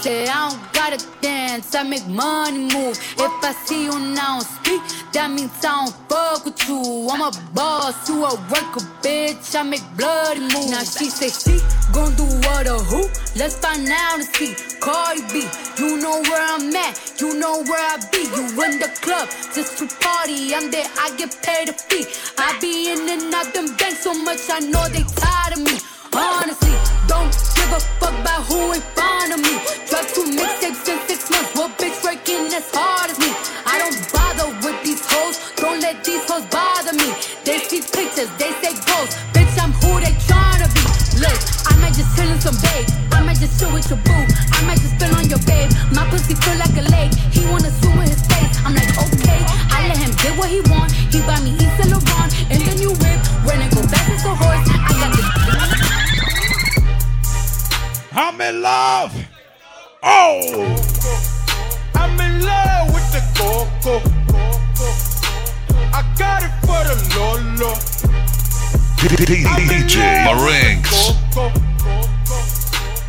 Say I don't gotta dance, I make money move. If I see you now speak, that means I don't fuck with you. I'm a boss, you a worker, bitch. I make bloody moves. Now she say she gon' do what or who? Let's find out and see. Cardi B, you know where I'm at, you know where I be. You in the club just to party. I'm there, I get paid a fee. I be in and out them banks so much, I know they tired of me. Honestly, don't give a fuck about who in front of me. Drop two mixtapes in six months. What bitch working as hard as me? I don't bother with these hoes. Don't let these hoes bother me. They see pictures, they say ghosts. Bitch, I'm who they tryna be. Look, I might just chill in some babe. I might just chill with your boo. I might just spill on your babe. My pussy feel like a lake. He wanna swim with his face. I'm like, okay. I let him get what he want. He buy me Yves Saint Laurent and the new whip. When I go back to the horse, I got the. I'm in love. Oh. I'm in love with the coco. I got it for the Lolo. DJ Maranks.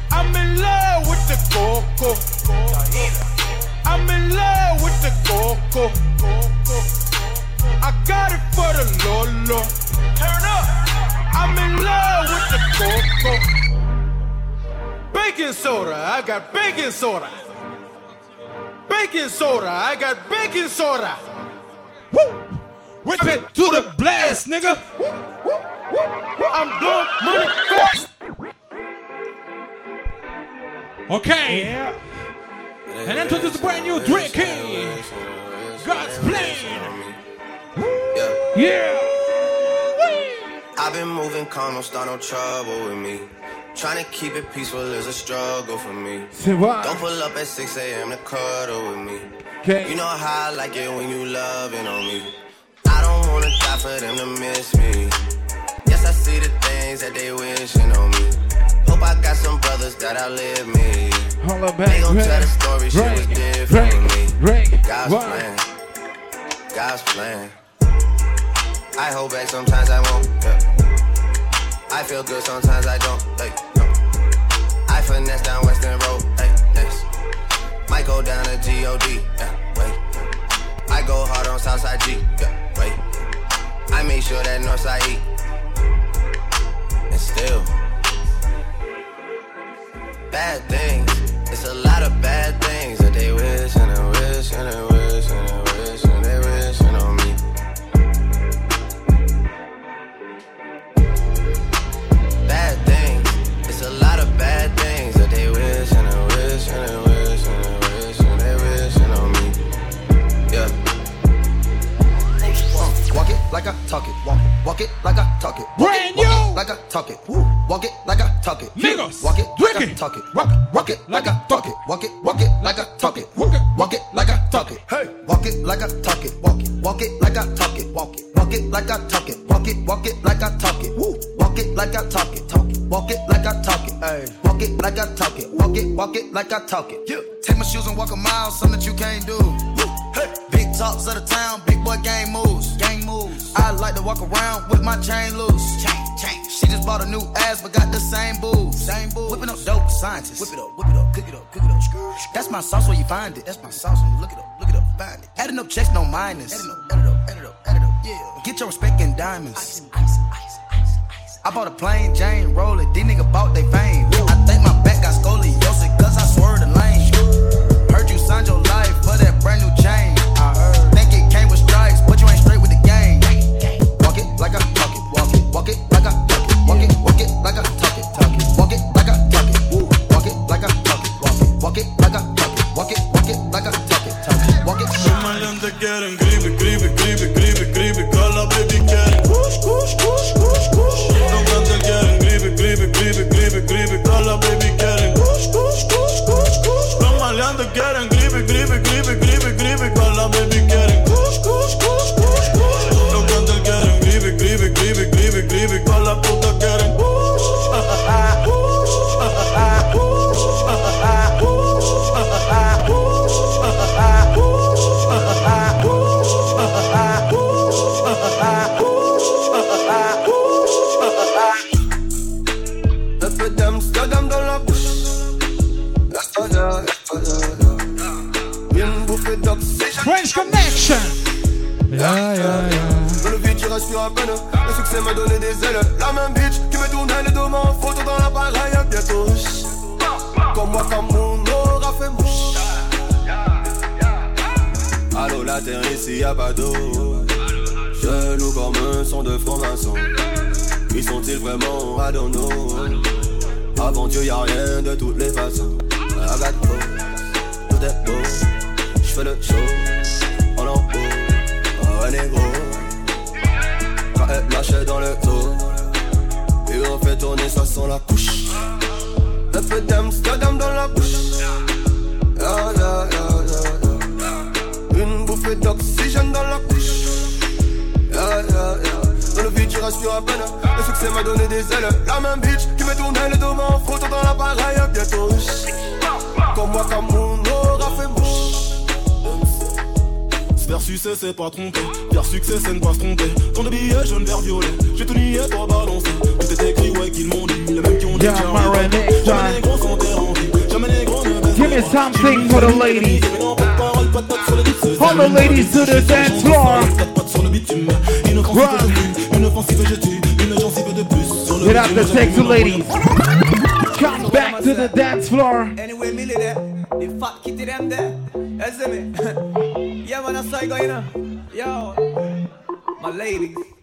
I'm in love with the coco. I'm in love with the coco. I got it for the Lolo. Turn up. I'm in love with the coco. Baking soda, I got baking soda. Baking soda, I got baking soda. Woo! Whip it to the blast, nigga. I'm doing money fast. Okay. Yeah. And enter this brand new Drake King. God's plan. Yeah. I've been moving calm, don't start no trouble with me. Trying to keep it peaceful is a struggle for me. Say what? Don't pull up at 6 a.m. to cuddle with me. Okay. You know how I like it when you loving on me. I don't wanna die for them to miss me. Yes, I see the things that they wishing on me. Hope I got some brothers that outlive me. Holla They back, gon' Ray, tell the story, shit was different with me. Ray, God's what? plan. God's plan. I hold back sometimes I won't. Yeah. I feel good sometimes I don't. Like, no. I finesse down Weston Road. Hey. Might go down to G-O-D. Yeah, wait. I go hard on Southside G. Yeah, wait. I make sure that Northside E. And still. Bad things. It's a lot of bad things that they wish and they wish and they wish like I talk it. Walk it, walk it like I talk it. Walk Brand it, walk new. it like I talk it. Woo. Walk it like I talk it. Niggas, Walk it like I talk it. Walk it, walk it like I talk it. Walk it, walk it like I talk it. Walk it, walk it like I talk it. Hey, walk it like I talk it. Walk it, walk it like I talk it. Walk it, walk it like I talk it. Walk it, walk it like I talk it. Woo. Walk it like I talk it. Talk it. Walk it like I talk it. Hey, walk it like I talk it. Walk it, walk it like I talk it. Yeah. Take my shoes and walk a mile, something that you can't do. Woo. Hey. Talks of the town, big boy gang moves. Gang moves. I like to walk around with my chain loose. Chain, chain. She just bought a new ass, but got the same boobs. Same boobs. Whipping up dope scientists. Whip it up, whip it up, cook it up, cook it up. That's my sauce where you find it. That's my sauce when you look it up, look it up, find it. Adding up checks, no minus. Adding up, add it up, add it up, add it up, yeah. Get your respect in diamonds. I bought a plain Jane, roll it. These niggas bought they fame. I think my back got scoliosis, cause I swerved the lane. Heard you signed your life for that brand new chain. te quieren Creepy, creepy, creepy, creepy, creepy Call la baby quieren Cush, cush, cush, cush, cush No te quieren Creepy, creepy, creepy, creepy, creepy tu y a rien de toutes les façons. pas trompé. Pierre succès, c'est ne pas se tromper. Tant de billets, jaune, vert, violet. J'ai tout nié, toi balancé. Tout est écrit, ouais, qu'ils m'ont dit. Les mêmes qui ont dit yeah, que Jamais les gros sont dérangés. Jamais les gros ne Give me something for the ladies. All the ladies to the dance floor. Une Get out the sexy ladies. Come back to the dance floor. Anyway, Millie there. The fat kitty them there. Yeah, man, I saw you going on ladies.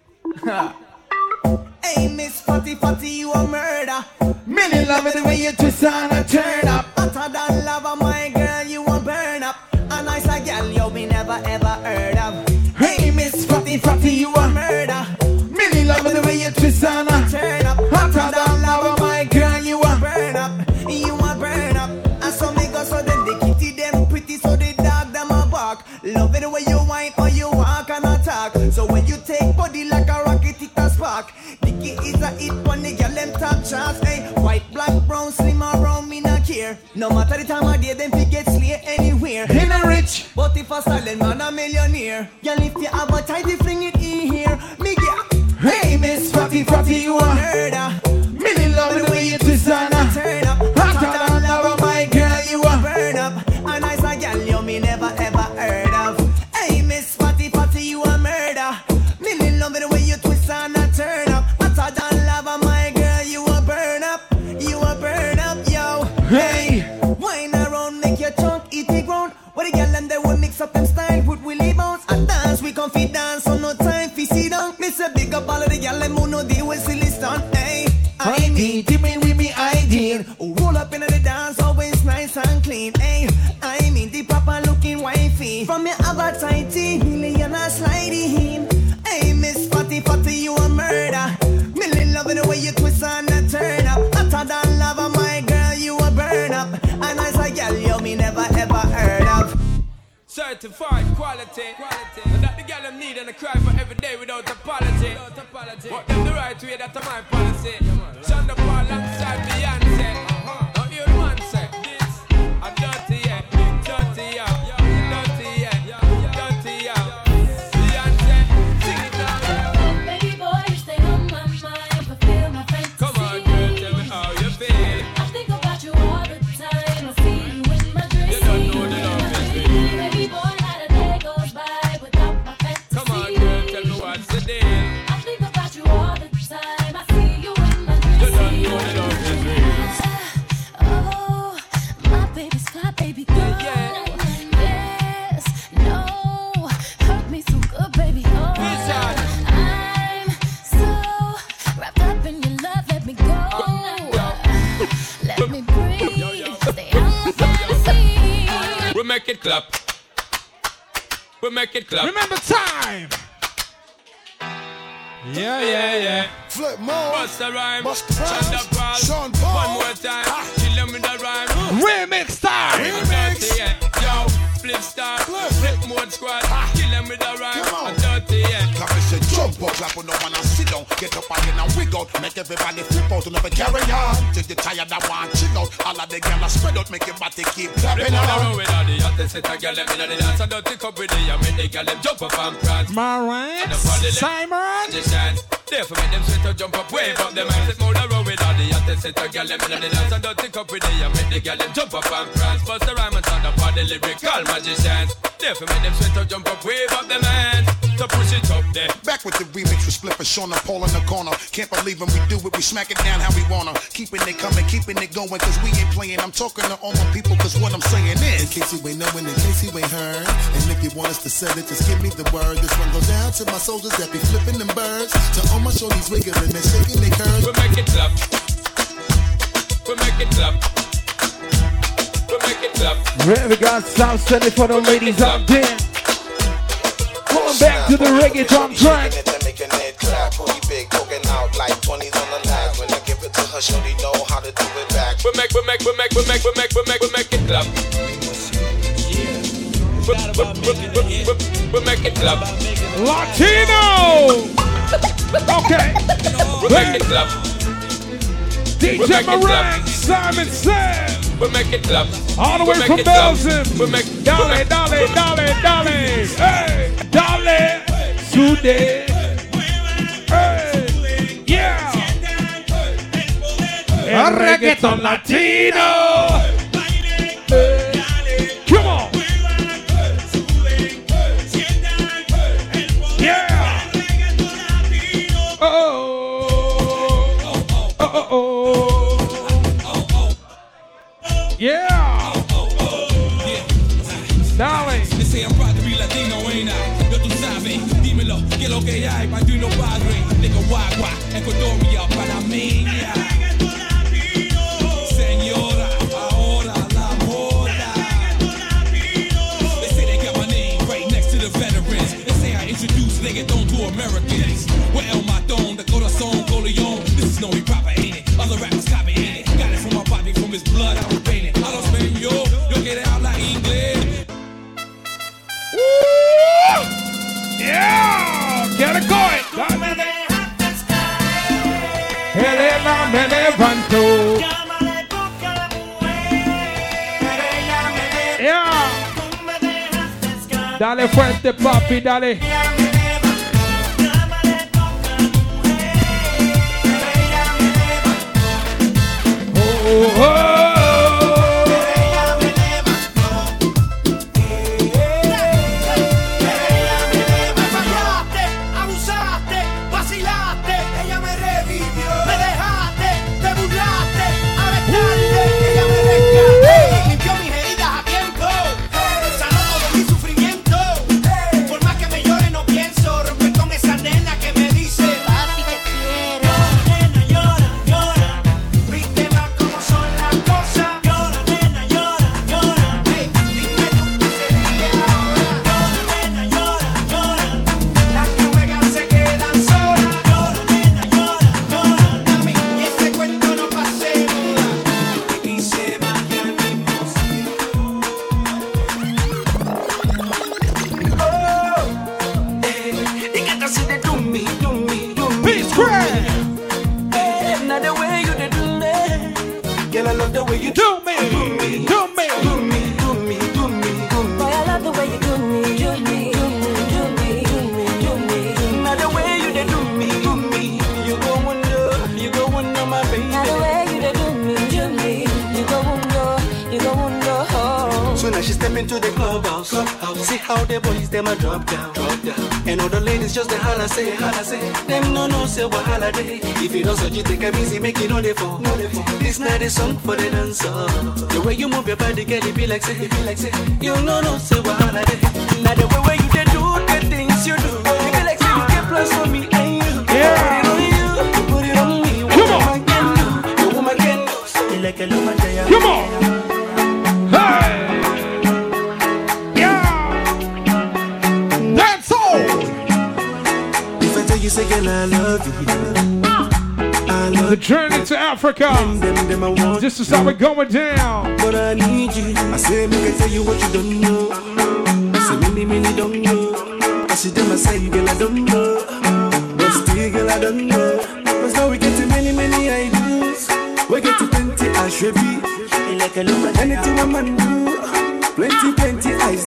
down and sit down. Get up again and wiggle out. Make everybody flip out and never carry on. Till the tired that one chill out. All of the girls spread out. Make your body keep clapping on. With all the hot set of a Let me know the dance. I don't think up with the make the girl them jump up and prance. Marin, Simon, the. Therefore make them sweat to jump up, wave up them eyes. Sit more around with all the hot set of a Let me know the dance. I don't think up with the make the girl them jump up and prance. Bust the rhyme and sound up all the lyrical magicians. Therefore make them sweat to jump up, wave up them hands to push it up there. Back with the remix with Spliff Star Shauna, Paul in the corner. Can't believe when we do it, we smack it down how we wanna. Keeping it coming, keeping it going, cause we ain't playing. I'm talking to all my people, cause what I'm saying is. In case you ain't knowing, in case you ain't heard. And if you want us to sell it, just give me the word. This one goes down to my soldiers that be flipping them birds. To all my shorties wiggling and shaking their curves. We make it clap. We make it clap. We make it clap. Right, we got South Sunday for the ladies out there. Back to the reggaeton track. Making it clap, booty big, poking out like 20s on the lag. When I give it to her, shorty know how to do it back. We make, we make, we make, we make, we make, we make, we make it clap. We, make it clap. Latino! Okay. We make it clap. DJ Maranks. Simon Sam. We make it clap. All the way make from. Belgium. We make, Dale, we make, dale, we- dale, dale. Hey, dale. Sude. Hey, yeah. El reggaeton latino. Que lo que hay, padrino padre, Nicaragua, Ecuadoria, Panameña. Señora, ahora la moda. They say they got my name right next to the veterans. They say I introduce reggaeton to Americans. Well, El Matón, the corazón, Coleon. This is no hip hop, ain't it? Other rappers copy, ain't it? Got it from my body, from his blood, It going. Elena me levanto. Yeah. Dale fuerte, papi, dale. Oh, oh, oh. Holla say, holla say. Them no no say what holiday. If you don't so you take a easy, make it no dey fall. No dey fall. This not a song for the dancer. The way you move your body, girl, it be like say, it be like say. You no no say what holiday. Now the way where you dey do the things you do, it be like say you get plans for me Africa. This is how we're going down. But I need you. I say, make I tell you what you don't know. I say, many, many don't know. I see them, I say, girl, I don't know. But still, girl, I don't know.